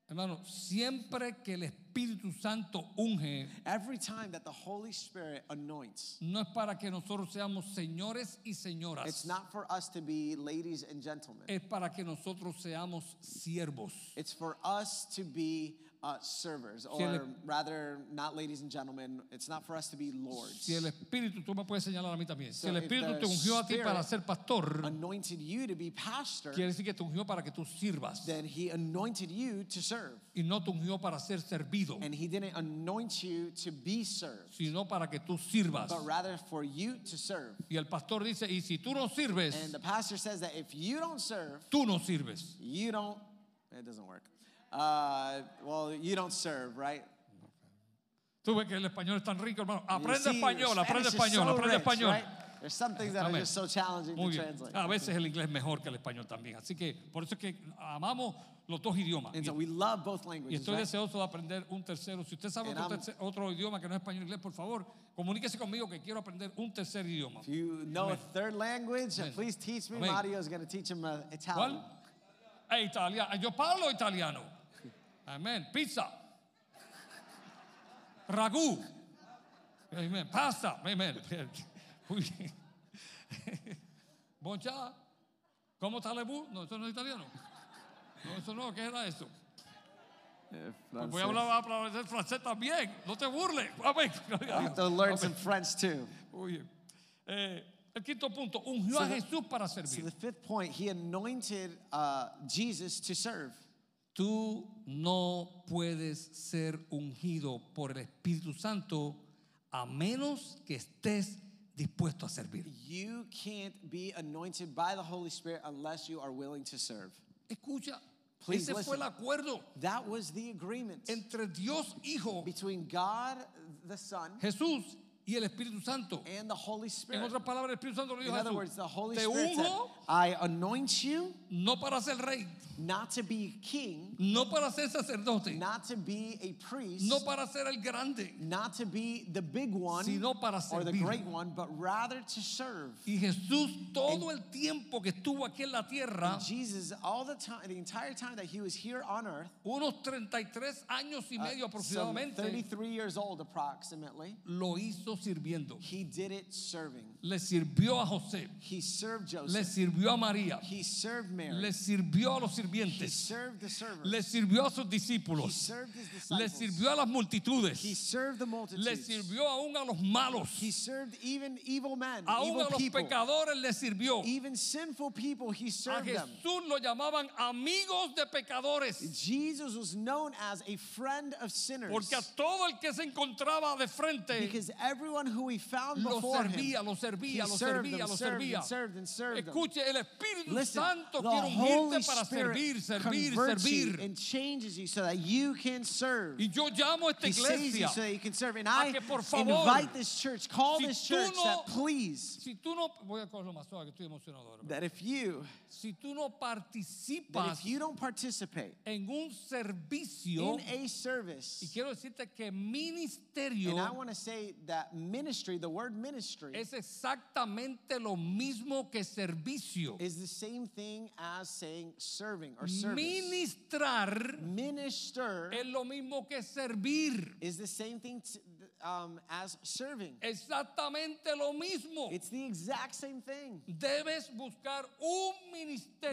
Hermano, siempre que el Espíritu Santo unge, Every time that the Holy Spirit anoints, no es para que nosotros seamos señores y señoras. it's not for us to be ladies and gentlemen. Es para que nosotros seamos siervos. It's for us to be uh, servers, Si el- or rather, not ladies and gentlemen. It's not for us to be lords. Si el Espíritu, tú me puedes señalar a mí también. Si So el if Espíritu te ungió a ti para ser pastor, Anointed you to be pastor, quiere decir que te ungió para que tú sirvas. then he anointed you to serve. Y no te ungió para ser servido, And he didn't anoint you to be served, sino para que tú sirvas. but rather for you to serve. Y el pastor dice, y si tú no sirves, And the pastor says that if you don't serve, tú no sirves. you don't, it doesn't work. Uh, well, you don't serve, right? Tú ves que el español es tan rico, hermano. Aprende see, español, aprende español, so aprende rich, español. right? There's some things that are just so challenging Muy to bien. translate. A veces el inglés es mejor que el español también. Así que por eso es que amamos los dos idiomas. And Y, so we love both y languages. estoy right? deseoso de aprender un tercero. Si usted sabe otro, I'm- tercer- otro idioma que no es español inglés, por favor, comuníquese conmigo que quiero aprender un tercer idioma. If you know a Amen. third language, Amen. please teach me. Amen. Mario is going to teach him uh, Italian. ¿Cuál? Eh, italiano. Yo parlo italiano. Amén. Pizza. Ragù. Amén. Pasta. Amén. Boncha. ¿Cómo está Lebu? No, eso no es italiano. No, eso no. ¿Qué era eso? Yeah, Pues voy francés. a hablar, hablar francés también. No te burles. Amén. Have to learn some French too. Bien. Eh, el quinto punto. Ungió So a Jesús para So servir. the fifth point, he anointed uh, Jesus to serve. Tú no puedes ser ungido por el Espíritu Santo a menos que estés dispuesto a servir. You can't be anointed by the Holy Spirit unless you are willing to serve. Escucha, Please ese fue listen. el acuerdo That was the agreement entre Dios Hijo, between God the Son Jesús y el Espíritu Santo. and the Holy En Spirit. otras palabras, el Espíritu Santo le In dijo a other words, Jesús, the Holy te Spirit unjo I anoint you no para ser rey, not to be king, no para ser sacerdote, not to be a priest, no para ser el grande. not to be the big one Sino para or the great one, but rather to serve. Y Jesús todo el tiempo que estuvo aquí en la tierra, Jesus, all the time, the entire time that he was here on earth, unos 33 años y medio uh, some aproximadamente, 33 years old approximately, lo hizo sirviendo. he did it serving. Le sirvió a José, He served le Joseph. sirvió a María, He served le Mary. sirvió a los He sirvientes, served the servants. le sirvió a sus He discípulos, served his le disciples. sirvió a las multitudes, He served the le multitudes. sirvió aún a los malos, He served even evil men, aún evil a los people, pecadores le sirvió. even sinful people. He A served them. Jesús lo llamaban amigos de pecadores, Jesus was known as a friend of sinners porque a todo el que se encontraba de frente because everyone who he found lo before servía, him, lo he servía, lo servía, lo servía. and served and served them. Escuche, el Espíritu Listen, Santo quiere Holy para servir, servir, servir. and changes you so that you can serve. Y yo llamo a esta He saves you iglesia. so that you can serve. And I que por favor, invite this church, call si this church no- that please, Si tú no, voy a cogerlo más suave que estoy emocionado ahora. that if you, Si tú no participas if you don't participate en un servicio, in a y service, quiero decirte que and I want to say that ministry, the word ministry, es exactamente lo mismo que servicio. is the same thing as saying serving or service. Ministrar Minister es lo mismo que servir. is the same thing um, as serving. Exactamente lo mismo. It's the exact same thing. Debes buscar un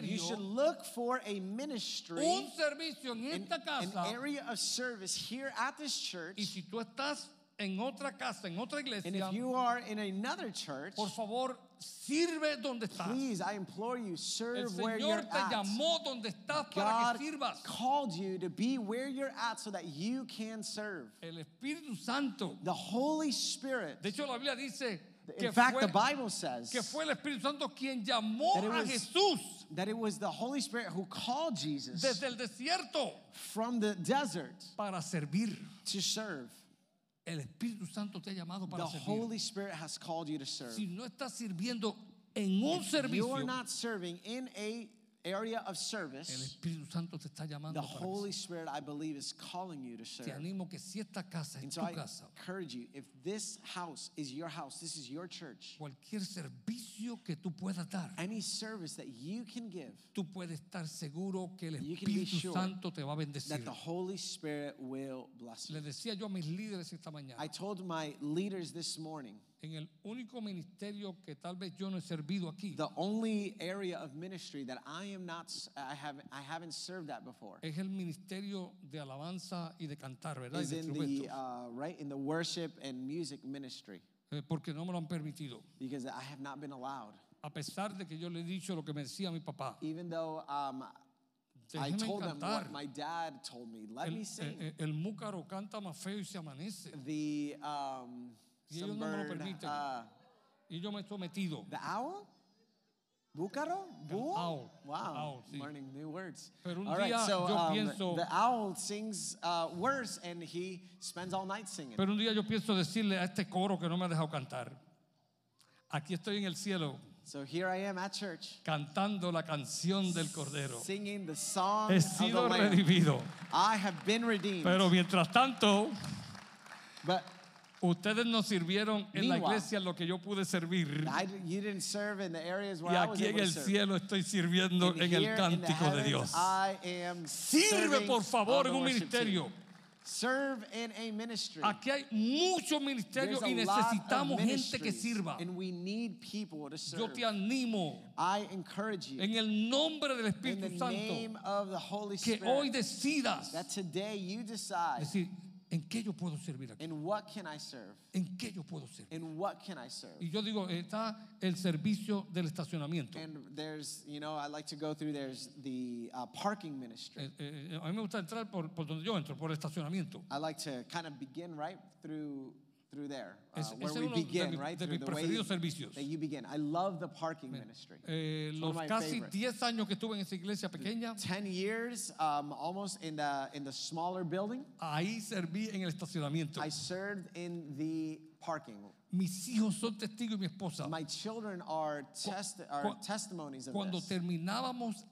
You should ministerio, look for a ministry, un servicio en an, esta an casa. area of service here at this Y church. si tú estás en otra casa, en otra And iglesia, if you are in another church, por favor, sirve donde estás. please, I implore you, El serve where you're Señor te at. llamó donde estás para God que sirvas. called you to be where you're at so that you can serve. El Espíritu Santo. The Holy Spirit. De hecho, la Biblia dice que In fact, fue, the Bible says que fue el Espíritu Santo quien llamó That it a was- Jesús that it was the Holy Spirit who called Jesus desde el desierto from the desert para servir. to serve. El Espíritu Santo te ha llamado para The servir. Holy Spirit has called you to serve. Si no estás sirviendo en un If servicio, you're not serving in a area of el service, Espíritu Santo te está llamando the para Holy Spirit, I believe, is calling you to Te serve. animo que si esta casa es And tu so I casa, encourage you, if this house is your house, this is your church, cualquier servicio que tú puedas dar, any service that you can give, tú puedes estar seguro que el You can be Espíritu sure Santo te va a bendecir. that the Holy Spirit will bless you. Le decía yo a mis líderes esta mañana, I told my leaders this morning, en el único ministerio que tal vez yo no he servido aquí, the only area of ministry that I am not, I haven't, I haven't served at before es el ministerio de alabanza y de cantar, ¿verdad? Y is de in the, instrumentos. uh, right, in the worship and music ministry Eh, porque no me lo han permitido. because I have not been allowed. A pesar de que yo le he dicho lo que me decía mi papá. Even though um, I Déjeme told them cantar. what my dad told me, let El, me sing. eh, eh, el múcaro canta más feo y se amanece. the um, Y ellos no me lo permiten. uh, Y yo me he sometido. the owl. Búcaro? Bull? owl. Wow, Owl, sí. learning new words. Pero un all right, día so yo um, pienso- the owl sings uh, words and he spends all night singing. Pero un día yo pienso decirle a este coro que no me ha dejado cantar, aquí estoy en el cielo so here I am at church cantando la canción del Cordero. singing the song He of the sido redimido. I have been redeemed. Pero mientras tanto, but ustedes nos sirvieron en la iglesia lo que yo pude servir. I, you didn't serve in the areas where Y I was aquí en el cielo estoy sirviendo en el cántico de Dios. Sirve por favor en un ministerio. Serve in a ministry. Aquí hay muchos ministerios y necesitamos gente que sirva. And we need people to Yo serve. te animo I encourage you en el nombre del Espíritu Santo que hoy decidas that today you decide decir, ¿en qué yo puedo servir aquí? in what can I serve? ¿En qué yo puedo servir? In what can I serve? Y yo digo, está el servicio del estacionamiento. And there's, you know, I like to go through, there's the uh, parking ministry. Eh, eh, a mí me gusta entrar por, por donde yo entro, por el estacionamiento. I like to kind of begin right through through there, uh, Es- where we es de begin, mi- right? de through mis the way servicios. that you begin. I love the parking ministry. Eh, los casi 10 años que estuve en esa iglesia pequeña, 10 years um, almost in the in the smaller building. ahí serví en el estacionamiento. I served in the parking. Mis hijos son testigos y mi esposa. My children are test are testimonies of Cuando this. terminábamos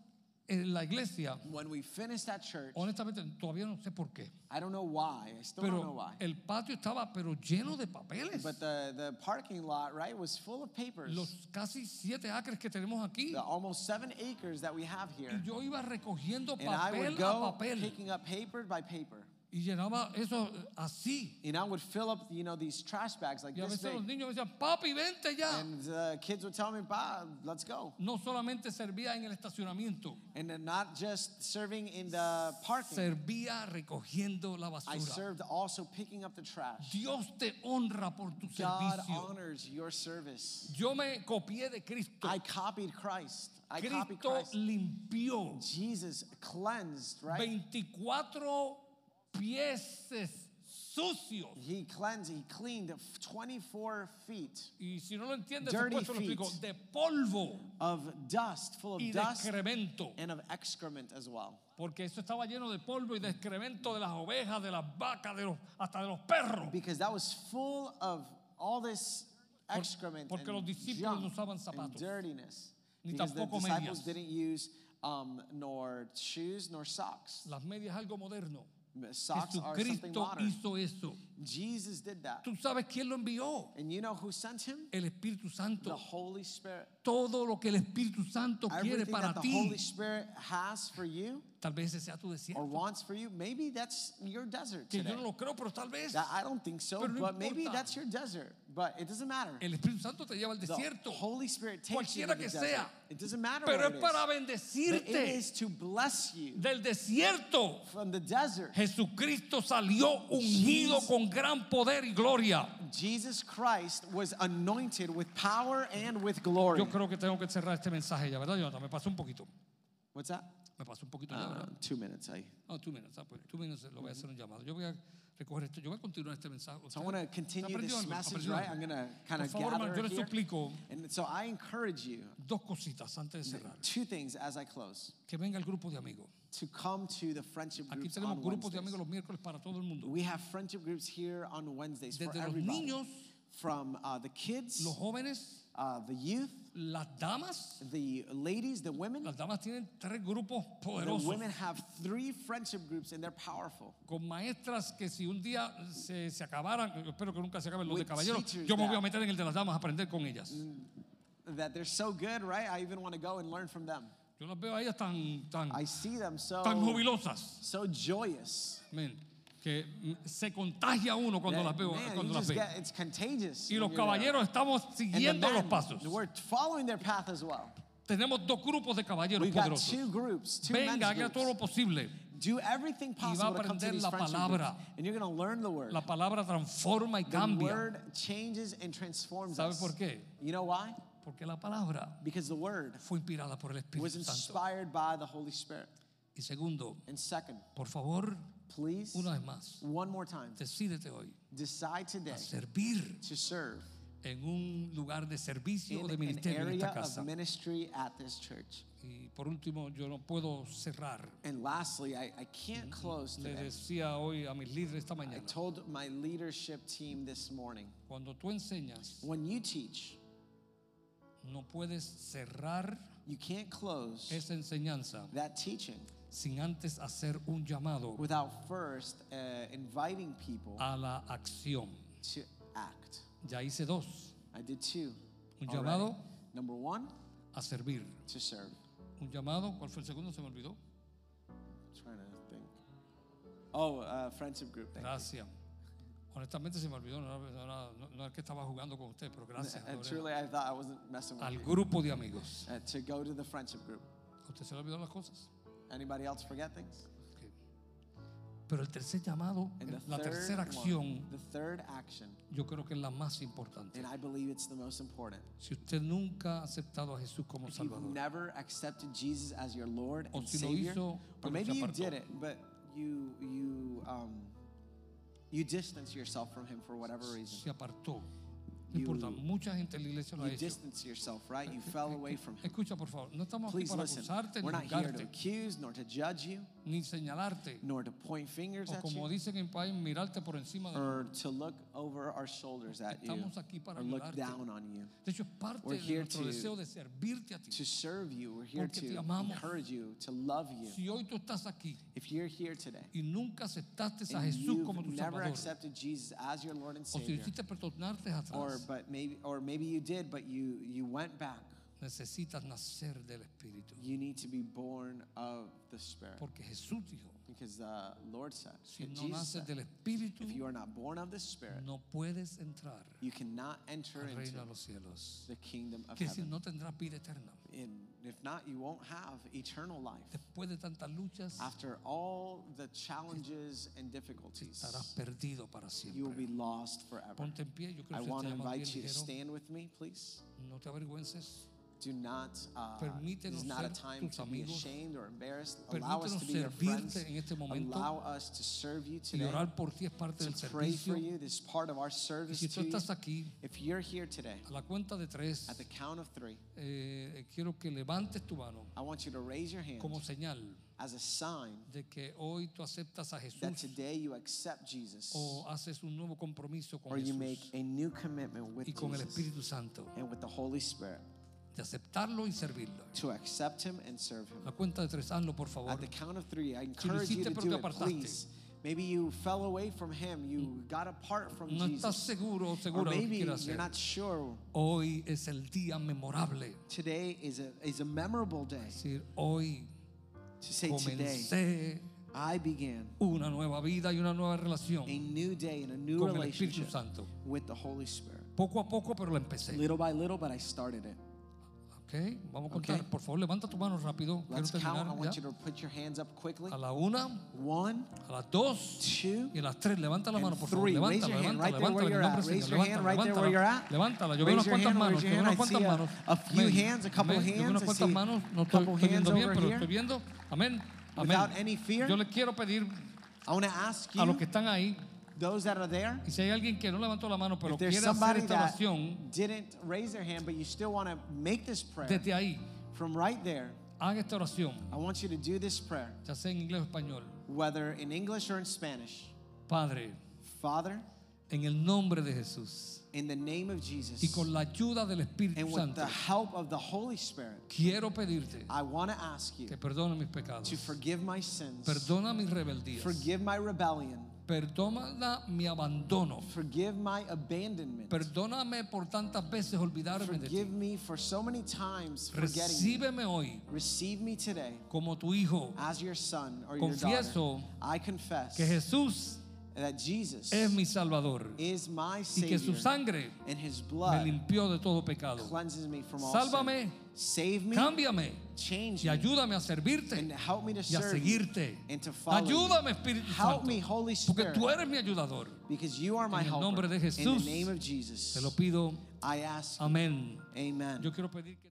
en la iglesia, When we finished at church, honestamente todavía no sé por qué, I don't know why. I still don't know pero why. el patio estaba pero lleno de papeles. But the, the parking lot, right, was full of papers. Los casi siete acres que tenemos aquí. The almost seven acres that we have here. Y yo iba recogiendo And I would papel a go papel picking up paper by paper. Y llenaba eso así. And I would fill up, you know, these trash bags like Y a this veces los big. niños me decían, papi, vente ya. And the kids would tell me, Pa, let's go. No solamente servía en el estacionamiento, And then not just serving in the parking, servía recogiendo la I basura. served also picking up the trash. Dios te honra por tu God servicio. honors your service. Yo me copié de Cristo. I copied Christ. I copied Cristo Christ. limpió Jesus cleansed, right? 24 pies sucios. He cleansed, he cleaned 24 feet Y si no lo entiendes, Dirty te lo explico. feet. De polvo of dust, full of y de dust excremento. and of excrement as well. Porque eso estaba lleno de polvo y de excremento de las ovejas, de las vacas, de los, hasta de los perros. Because that was full of all this excrement porque and los discípulos no usaban and zapatos. dirtiness. Ni Because the tampoco disciples medias. didn't use um, nor shoes nor socks. Las medias es algo moderno. Socks are something Jesucristo modern. hizo eso. Jesus did that. ¿Tú sabes quién lo envió? And you know who sent him? El Espíritu The Santo. Holy Spirit. Todo lo que el Espíritu Santo quiere Everything para that the ti. Holy Spirit has for you Tal vez ese sea tu or desierto. wants for you, maybe that's your desert Que today. yo no lo creo, pero tal vez. That- I don't think so, Pero no but maybe importa. that's your desert. But it doesn't matter. El Espíritu Santo te lleva al The desierto. Holy Spirit takes you to Cualquiera the que desert. sea. It doesn't matter Pero what es it para is. But it bendecirte. is to bless you Del desierto. from the desert. Jesucristo salió ungido Jesus- con gran poder y gloria. Jesus Christ was anointed with power and with glory. Yo creo que tengo que cerrar este mensaje ya, ¿verdad, Jonathan? Me pasó un poquito. What's that? Me pasó un poquito Uh, two minutes. I, No, tú minutos, ah, pues, tú minutos, lo voy a hacer un llamado. Yo voy a recoger esto, yo voy a continuar este mensaje. so I want to continue this message, right? I'm going to kind of hermano, yo gather les here. suplico And so I encourage you dos cositas antes de cerrar. two things as I close. Que venga el grupo de amigos. To come to the friendship Aquí groups tenemos on grupos de amigos los miércoles para todo el mundo. We have friendship groups here on Wednesdays for Desde los everybody. niños, From uh, the kids, los jóvenes, uh, the youth, las damas. the ladies, the women. Las damas tienen tres grupos The women have three friendship groups and they're powerful. Con maestras que si un día se, se acabaran, espero que nunca se acaben los de With caballeros, teachers yo me voy a that- meter en el de las damas a aprender con ellas. That they're so good, right? I even want to go and learn from them. Yo las veo a ellas tan, tan, I see them so tan jubilosas. so joyous. Amén. Que se contagia uno cuando las veo, man, cuando las ve. get. Y los there. caballeros estamos siguiendo los pasos. We're following their path as well. Tenemos dos grupos de caballeros We've poderosos. two groups, two Venga, haga todo lo posible. Do everything va a possible to come to aprender la palabra. groups. And you're going to learn the word. La palabra transforma y the cambia. word changes and transforms ¿Sabe por qué? You know why? Porque la palabra Because the word fue inspirada por el was Espíritu Santo. inspired by the Holy Spirit. Y segundo, And second, por favor, please, una vez más, one more time, decídete hoy decide today a servir to serve en un lugar de servicio o de ministerio en esta casa. of ministry at this church. Y por último, yo no puedo cerrar. And lastly, I, I can't close Le decía hoy a mis líderes esta I told my leadership team this morning cuando tú enseñas, when you teach, no puedes cerrar you can't close esa enseñanza that teaching sin antes hacer un llamado without first uh, inviting people a la acción. to act. Ya hice dos, I did two. Un already. llamado. Number one, a servir. to serve. Un llamado, ¿cuál fue el segundo? Se me olvidó. trying to think. Oh, uh, friendship group. Thank you. Gracias. Honestamente se me olvidó, no no no- no era que estaba jugando con usted, pero gracias. And Lorena. truly, I thought I wasn't messing with Al you. grupo de amigos. Uh, to go to the friendship group. ¿A usted se le olvidó las cosas? Anybody else forget things? Pero el tercer llamado, And the la third tercera one, acción, the third action, yo creo que es la más importante. and I believe it's the most important. Si usted nunca ha aceptado a Jesús como If you've Salvador, never accepted Jesus as your Lord O and si lo Savior, hizo, or pero maybe se you apartó. did it, but you you um, you distance yourself from Him for whatever reason. se apartó. No You- importa, mucha gente en la iglesia lo ha You hecho. distance yourself, right? You fell away from Him. Escucha, por favor, no estamos aquí Please para listen. acusarte, We're ni not here to accuse, nor to judge you, ni señalarte, nor to point fingers o at you, dicen en país, mirarte por encima de or to look over our shoulders at you, Estamos aquí para or look ayudarte. down on you. De hecho, es parte We're de here nuestro to- deseo de servirte a ti. To serve you, we're here Porque te to amamos. encourage you, to love you. Si hoy tú estás aquí If you're here today y nunca aceptaste a and Jesús como you've tu never Salvador, accepted Jesus as your Lord and o si Savior, hiciste or atrás, but maybe or maybe you did, but you you went back. necesitas nacer del Espíritu. You need to be born of the Spirit, Porque Jesús dijo, because the Lord said, si no naces del Espíritu, if you are not born of the Spirit, no puedes entrar you cannot enter al into reino de los cielos. the kingdom of Que si no tendrás vida eterna. And if not, you won't have eternal life. Después de tantas luchas, After all the challenges and difficulties, estarás perdido para you will siempre. be lost forever. Ponte en pie, yo I creo que want to invite you to stand with me, please. No te avergüences. Do not, uh, Permítenos this is not a time tus to be ashamed or embarrassed. Allow us Permítenos to be your friends. servirte en este momento. Allow us to serve you Y today, orar por ti es parte del to pray servicio. for you. This is part of our Y service si to you. estás aquí, If you're here today, a la cuenta de tres, at the count of three, eh, quiero que levantes tu mano I want you to raise your hand como señal as a sign de que hoy tú aceptas a that Jesús today you accept Jesus o haces un nuevo compromiso con or you make Jesús a new commitment with y con el Jesus Espíritu Santo and with the Holy Spirit de aceptarlo y servirlo. to accept Him and serve Him. A la cuenta de tres, hazlo por favor. At the count of three, I lo encourage you hiciste to pero do it, please. Maybe you fell away from Him, you got apart from No estás Jesus. seguro o Or lo maybe you're hacer. not sure. Hoy es el día memorable. Today is a, is a memorable day decir, hoy to say, Today comencé I began una nueva vida y una nueva relación a new day and a new con el Espíritu relationship Santo. with the Holy Spirit. Poco a poco, pero la empecé. Little by little, but I started it. Ok, vamos a contar. Por favor, levanta tu mano rápido. Quiero Let's count. I terminar. want you to put your hands up quickly. A la una, One, a las dos two, y a las tres. Levanta la mano, por favor. Levántala, levántala, levántala. Levántala. Yo veo unas cuantas manos. Yo veo unas cuantas manos. a few hands, a couple Amén. Yo veo hands. unas cuantas manos. No a estoy, viendo hands bien, pero estoy viendo. Amén. Amén. Without any fear. Yo le quiero pedir I want to ask a los que están ahí, those that are there, y si hay alguien que no levantó la mano, pero if there's quiere hacer somebody esta that oración, didn't raise their hand, but you still want to make this prayer desde ahí, from right there, haga esta oración, I want you to do this prayer, ya sea en inglés o español. whether in English or in Spanish. Padre, Father, en el nombre de Jesús in the name of y Jesus, con la ayuda del Espíritu and with Santo, the help of the Holy Spirit, quiero pedirte I want to ask you que perdone mis pecados, to forgive my sins, perdona mis rebeldías, forgive my rebellion, perdona mi abandono, forgive my abandonment, perdóname por tantas veces olvidarme de ti. forgive me for so many times forgetting me. Recíbeme hoy Receive me today como tu hijo, as your son or your Confieso daughter. I confess que Jesús that Jesus es mi Salvador is my y que su sangre and His me blood limpió de todo pecado. cleanses me from all Sálvame, sin. Save me, Cámbiame change y me, ayúdame a servirte and help me to y a seguirte. and to follow Ayúdame. Espíritu Help Santo, me, Holy porque Spirit, tú eres mi ayudador. because you are my En el helper. nombre de In Jesús, the name of Jesus, Te lo pido. I ask. Amén. Amen. Yo quiero pedir que